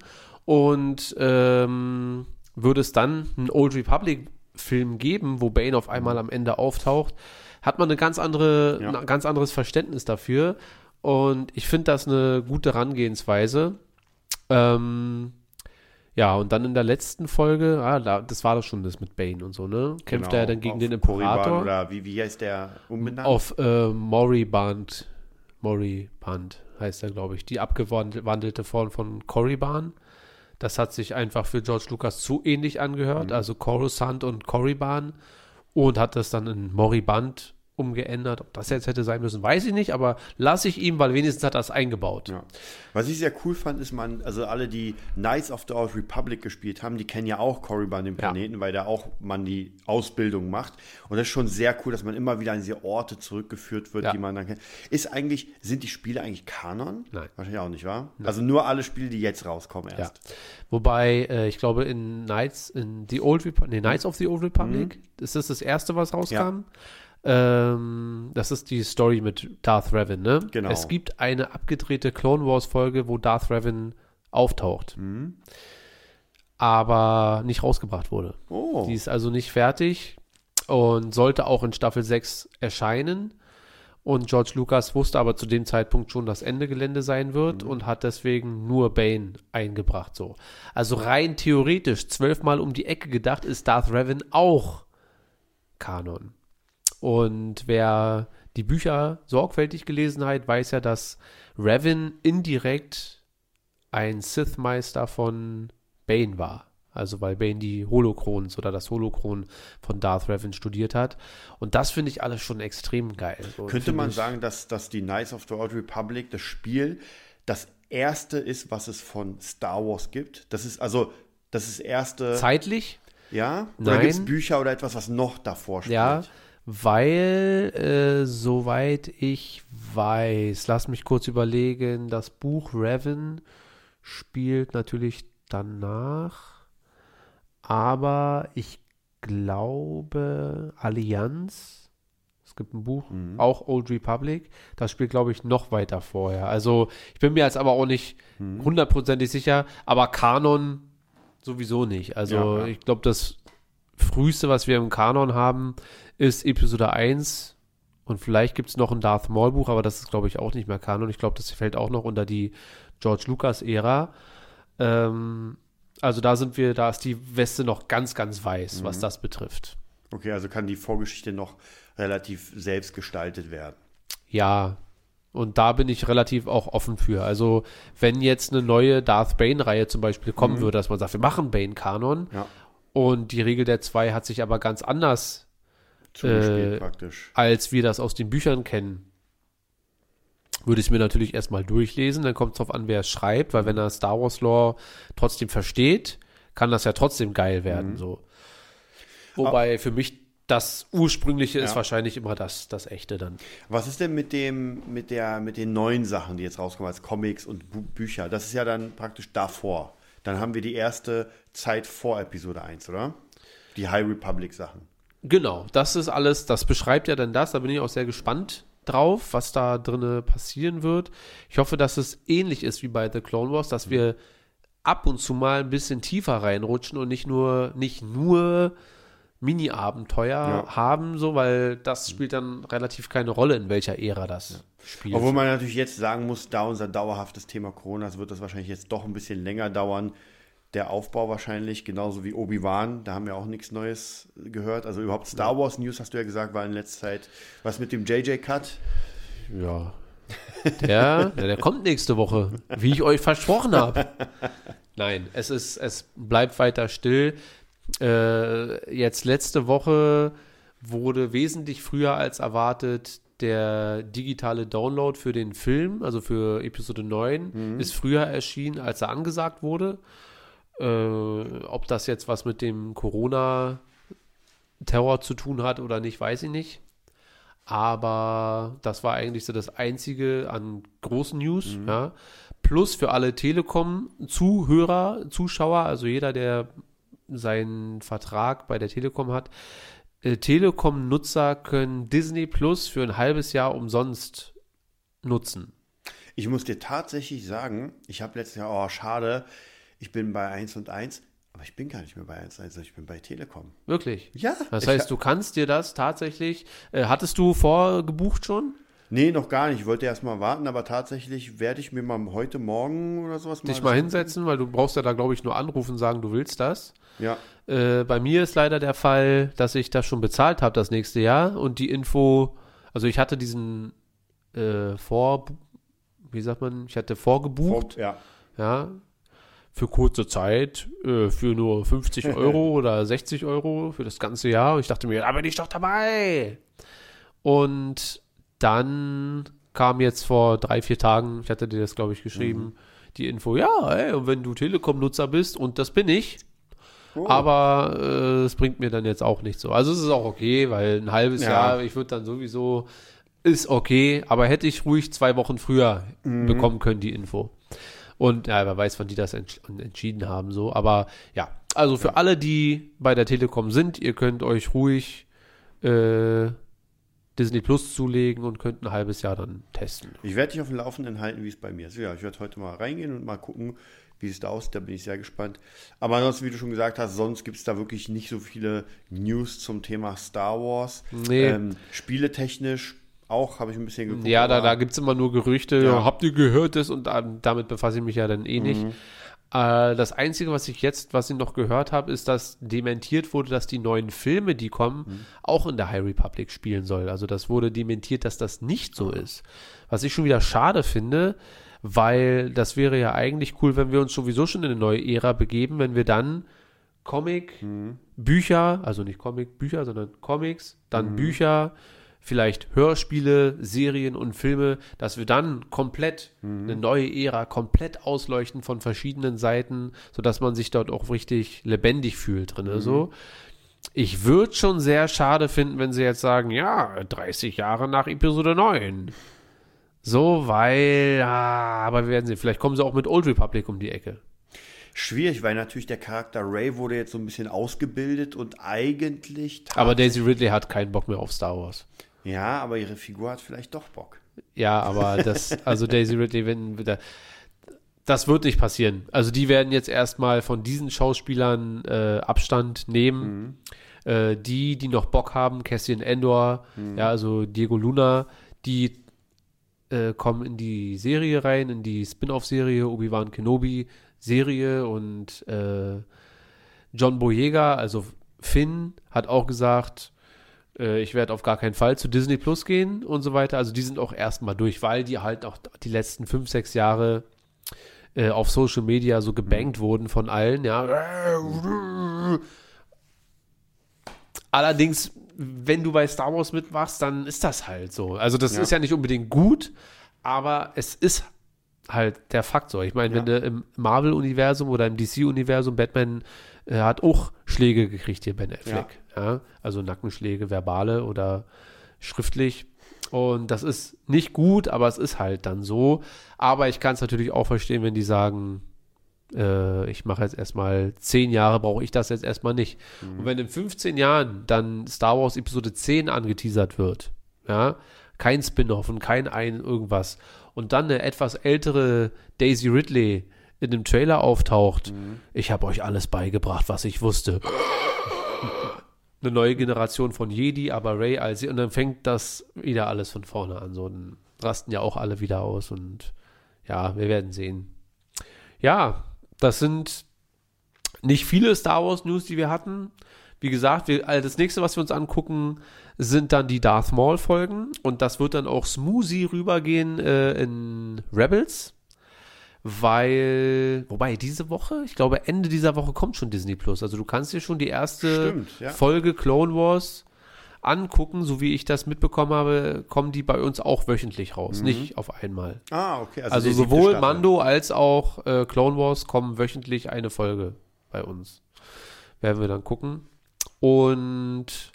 und ähm, würde es dann einen Old Republic Film geben, wo Bane auf einmal am Ende auftaucht, hat man eine ganz andere, Ja. ein ganz anderes Verständnis dafür und ich finde das eine gute Herangehensweise. Ähm, ja, und dann in der letzten Folge, ah, da, das war doch schon das mit Bane und so, ne? Kämpft er dann gegen Genau, den auf Korriban Imperator Oder wie, wie heißt der umbenannt? auf äh, Moriband. Moriband heißt er, glaube ich. Die abgewandelte Form von Korriban. Das hat sich einfach für George Lucas zu ähnlich angehört, also Coruscant und Korriban. Und hat das dann in Moriband umgeändert. Ob das jetzt hätte sein müssen, weiß ich nicht, aber lasse ich ihm, weil wenigstens hat er es eingebaut. Ja. Was ich sehr cool fand, ist man, also alle, die Knights of the Old Republic gespielt haben, die kennen ja auch Korriban, den Ja. Planeten, weil da auch man die Ausbildung macht. Und das ist schon sehr cool, dass man immer wieder an diese Orte zurückgeführt wird, Ja. die man dann kennt. Ist eigentlich, sind die Spiele eigentlich Kanon? Nein. Wahrscheinlich auch nicht, wahr? Also nur alle Spiele, die jetzt rauskommen Ja. erst. Wobei, äh, ich glaube, in Knights, in The Old Republic, nee, Knights of the Old Republic, ist das das erste, was rauskam? Ähm, das ist die Story mit Darth Revan, ne? Genau. Es gibt eine abgedrehte Clone Wars Folge, wo Darth Revan auftaucht. Aber nicht rausgebracht wurde. Oh. Die ist also nicht fertig und sollte auch in Staffel 6 erscheinen. Und George Lucas wusste aber zu dem Zeitpunkt schon, dass Ende Gelände sein wird und hat deswegen nur Bane eingebracht. So. Also rein theoretisch, zwölfmal um die Ecke gedacht, ist Darth Revan auch Kanon. Und wer die Bücher sorgfältig gelesen hat, weiß ja, dass Revan indirekt ein Sith-Meister von Bane war. Also weil Bane die Holocrons oder das Holocron von Darth Revan studiert hat. Und das finde ich alles schon extrem geil. So, Könnte man sagen, dass, dass die Knights of the Old Republic, das Spiel, das erste ist, was es von Star Wars gibt? Das ist also das ist erste. Zeitlich? Ja? Oder gibt es Bücher oder etwas, was noch davor spielt? Ja, weil, äh, soweit ich weiß, lass mich kurz überlegen, das Buch Revan spielt natürlich danach, aber ich glaube Allianz, es gibt ein Buch, auch Old Republic, das spielt glaube ich noch weiter vorher. Also ich bin mir jetzt aber auch nicht hundertprozentig sicher, aber Kanon sowieso nicht. Also Ja, ja. ich glaube, das früheste, was wir im Kanon haben, ist Episode 1 und vielleicht gibt es noch ein Darth Maul Buch, aber das ist glaube ich auch nicht mehr Kanon. Ich glaube, das fällt auch noch unter die George Lucas Ära. Ähm, also da sind wir, da ist die Weste noch ganz, ganz weiß, was das betrifft. Okay, also kann die Vorgeschichte noch relativ selbst gestaltet werden. Ja, und da bin ich relativ auch offen für. Also, wenn jetzt eine neue Darth Bane-Reihe zum Beispiel kommen würde, dass man sagt, wir machen Bane-Kanon Ja. Und die Regel der zwei hat sich aber ganz anders, Äh, praktisch. als wir das aus den Büchern kennen, würde ich es mir natürlich erstmal durchlesen. Dann kommt es drauf an, wer es schreibt, weil wenn er Star Wars Lore trotzdem versteht, kann das ja trotzdem geil werden. So. Wobei für mich das ursprüngliche ist Ja. wahrscheinlich immer das, das echte dann. Was ist denn mit dem, mit der, mit den neuen Sachen, die jetzt rauskommen als Comics und Bu Bücher? Das ist ja dann praktisch davor. Dann haben wir die erste Zeit vor Episode 1, oder? Die High Republic Sachen. Genau, das ist alles, das beschreibt ja dann das, da bin ich auch sehr gespannt drauf, was da drinne passieren wird. Ich hoffe, dass es ähnlich ist wie bei The Clone Wars, dass wir ab und zu mal ein bisschen tiefer reinrutschen und nicht nur, nicht nur Mini-Abenteuer Ja. haben, so, weil das spielt dann relativ keine Rolle, in welcher Ära das spielt. Obwohl man natürlich jetzt sagen muss, da unser dauerhaftes Thema Corona ist, wird das wahrscheinlich jetzt doch ein bisschen länger dauern. Der Aufbau wahrscheinlich, genauso wie Obi-Wan, da haben wir auch nichts Neues gehört. Also überhaupt Star Wars News, hast du ja gesagt, war in letzter Zeit. Was mit dem JJ-Cut? Ja. Der, ja, der kommt nächste Woche, wie ich euch versprochen habe. Nein, es ist, es bleibt weiter still. Äh, jetzt letzte Woche wurde wesentlich früher als erwartet der digitale Download für den Film, also für Episode 9, ist früher erschienen, als er angesagt wurde. Äh, ob das jetzt was mit dem Corona-Terror zu tun hat oder nicht, weiß ich nicht. Aber das war eigentlich so das Einzige an großen News. Ja. Plus für alle Telekom-Zuhörer, Zuschauer, also jeder, der seinen Vertrag bei der Telekom hat, äh, Telekom-Nutzer können Disney Plus für ein halbes Jahr umsonst nutzen. Ich muss dir tatsächlich sagen, ich habe letztes Jahr, oh schade, ich bin bei 1 und 1, aber ich bin gar nicht mehr bei 1 und 1, ich bin bei Telekom. Wirklich. Ja. Das heißt, du kannst dir das tatsächlich. Äh, hattest du vorgebucht schon? Nee, noch gar nicht. Ich wollte erst mal warten, aber tatsächlich werde ich mir mal heute Morgen oder sowas Dich mal hinsetzen, weil du brauchst ja da, glaube ich, nur anrufen und sagen, du willst das. Ja. Äh, bei mir ist leider der Fall, dass ich das schon bezahlt habe das nächste Jahr und die Info, also ich hatte diesen äh, vor, wie sagt man, ich hatte vorgebucht, Ja. ja, für kurze Zeit, äh, für nur 50 Euro oder 60 Euro für das ganze Jahr. Und ich dachte mir, da bin ich doch dabei. Und dann kam jetzt vor drei, vier Tagen, ich hatte dir das, glaube ich, geschrieben, die Info, ja, ey, und wenn du Telekom-Nutzer bist, und das bin ich, Oh. aber äh, es bringt mir dann jetzt auch nicht so. Also es ist auch okay, weil ein halbes Ja. Jahr, ich würde dann sowieso, ist okay, aber hätte ich ruhig zwei Wochen früher Mhm. bekommen können, die Info. Und ja, wer weiß, wann die das entsch entschieden haben, so. Aber ja, also für alle, die bei der Telekom sind, ihr könnt euch ruhig äh, Disney Plus zulegen und könnt ein halbes Jahr dann testen. Ich werde dich auf dem Laufenden halten, wie es bei mir ist. Ja, ich werde heute mal reingehen und mal gucken, wie es da aussieht. Da bin ich sehr gespannt. Aber ansonsten, wie du schon gesagt hast, sonst gibt es da wirklich nicht so viele News zum Thema Star Wars. Nee. Ähm, spieletechnisch auch, habe ich ein bisschen geguckt. Ja, da, da gibt es immer nur Gerüchte. Ja. Habt ihr gehört das? Und damit befasse ich mich ja dann eh nicht. Äh, das Einzige, was ich jetzt, was ich noch gehört habe, ist, dass dementiert wurde, dass die neuen Filme, die kommen, auch in der High Republic spielen soll. Also das wurde dementiert, dass das nicht so ist. Was ich schon wieder schade finde, weil das wäre ja eigentlich cool, wenn wir uns sowieso schon in eine neue Ära begeben, wenn wir dann Comic, Bücher, also nicht Comic, Bücher, sondern Comics, dann Bücher, vielleicht Hörspiele, Serien und Filme, dass wir dann komplett eine neue Ära komplett ausleuchten von verschiedenen Seiten, sodass man sich dort auch richtig lebendig fühlt drin. So. Ich würde schon sehr schade finden, wenn sie jetzt sagen, ja, 30 Jahre nach Episode 9. So, weil, ah, aber wir werden sehen. Vielleicht kommen sie auch mit Old Republic um die Ecke. Schwierig, weil natürlich der Charakter Ray wurde jetzt so ein bisschen ausgebildet und eigentlich. Aber Daisy Ridley hat keinen Bock mehr auf Star Wars. ja, aber ihre Figur hat vielleicht doch Bock. Ja, aber das, also Daisy Ridley, wenn wieder, das wird nicht passieren. Also die werden jetzt erstmal von diesen Schauspielern äh, Abstand nehmen. Äh, die, die noch Bock haben, Cassian Endor, ja, also Diego Luna, die äh, kommen in die Serie rein, in die Spin-off-Serie, Obi-Wan Kenobi-Serie und äh, John Boyega, also Finn, hat auch gesagt, äh, ich werde auf gar keinen Fall zu Disney Plus gehen und so weiter. Also die sind auch erstmal durch, weil die halt auch die letzten fünf, sechs Jahre äh, auf Social Media so gebankt wurden von allen, ja. Allerdings, wenn du bei Star Wars mitmachst, dann ist das halt so. Also das Ja. ist ja nicht unbedingt gut, aber es ist halt der Faktor. Ich meine, wenn du im Marvel-Universum oder im DC-Universum Batman äh, hat auch Schläge gekriegt hier Ben Affleck. Ja. Also Nackenschläge, verbale oder schriftlich. Und das ist nicht gut, aber es ist halt dann so. Aber ich kann es natürlich auch verstehen, wenn die sagen, äh, ich mache jetzt erstmal zehn Jahre, brauche ich das jetzt erstmal nicht. Und wenn in 15 Jahren dann Star Wars Episode 10 angeteasert wird, ja, kein Spin-off und kein ein irgendwas, und dann eine etwas ältere Daisy Ridley in dem Trailer auftaucht, ich habe euch alles beigebracht, was ich wusste. Eine neue Generation von Jedi, aber Ray als und dann fängt das wieder alles von vorne an. So dann rasten ja auch alle wieder aus und ja, wir werden sehen. Ja, das sind nicht viele Star Wars News, die wir hatten. Wie gesagt, wir, also das nächste, was wir uns angucken, sind dann die Darth Maul Folgen und das wird dann auch smoothie rübergehen äh, in Rebels, weil, wobei diese Woche, ich glaube Ende dieser Woche kommt schon Disney Plus. Also du kannst dir schon die erste Stimmt, ja. Folge Clone Wars angucken, so wie ich das mitbekommen habe, kommen die bei uns auch wöchentlich raus, nicht auf einmal. Ah, okay. Also, siebte sowohl. Mando als auch äh, Clone Wars kommen wöchentlich eine Folge bei uns. Werden wir dann gucken. Und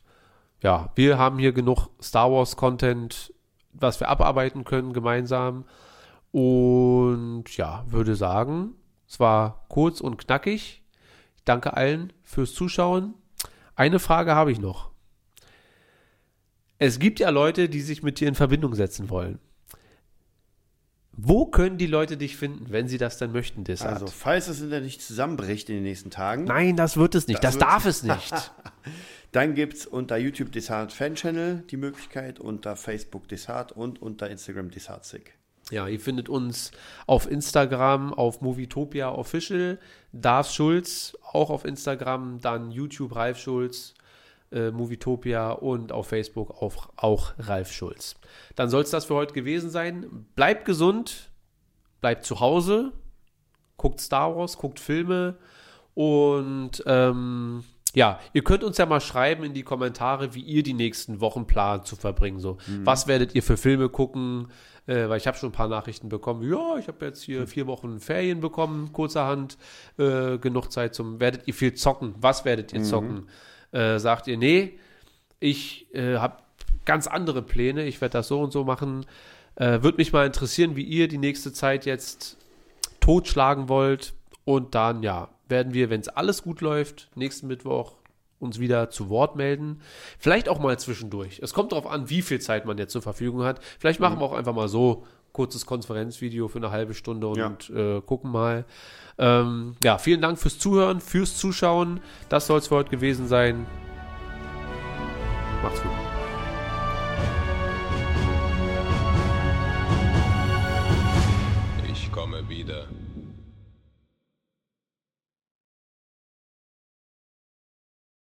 ja, wir haben hier genug Star Wars Content, was wir abarbeiten können gemeinsam. Und ja, würde sagen, es war kurz und knackig. Ich danke allen fürs Zuschauen. Eine Frage habe ich noch. Es gibt ja Leute, die sich mit dir in Verbindung setzen wollen. Wo können die Leute dich finden, wenn sie das dann möchten, Dessart? Also, falls das Internet nicht zusammenbricht in den nächsten Tagen, Nein, das wird es nicht. Das, Das darf es nicht. dann gibt es unter YouTube Desart Fan Channel die Möglichkeit, unter Facebook Desart und unter Instagram Desartzig. ja, ihr findet uns auf Instagram, auf Movietopia Official, Darf Schulz, auch auf Instagram, dann YouTube Ralf Schulz, äh, Movietopia und auf Facebook auch, auch Ralf Schulz. Dann soll es das für heute gewesen sein. Bleibt gesund, bleibt zu Hause, guckt Star Wars, guckt Filme und ähm, ja, ihr könnt uns ja mal schreiben in die Kommentare, wie ihr die nächsten Wochen plant zu verbringen. So, was werdet ihr für Filme gucken? Äh, weil ich habe schon ein paar Nachrichten bekommen. Ja, ich habe jetzt hier vier Wochen Ferien bekommen, kurzerhand, äh, genug Zeit zum. Werdet ihr viel zocken? Was werdet ihr zocken? Äh, sagt ihr, nee, ich äh, habe ganz andere Pläne. Ich werde das so und so machen. Äh, Würde mich mal interessieren, wie ihr die nächste Zeit jetzt totschlagen wollt. Und dann, ja, werden wir, wenn es alles gut läuft, nächsten Mittwoch uns wieder zu Wort melden. Vielleicht auch mal zwischendurch. Es kommt darauf an, wie viel Zeit man jetzt zur Verfügung hat. Vielleicht machen wir auch einfach mal so kurzes Konferenzvideo für eine halbe Stunde und äh, gucken mal. Ähm, ja, vielen Dank fürs Zuhören, fürs Zuschauen. Das soll es für heute gewesen sein. Macht's gut.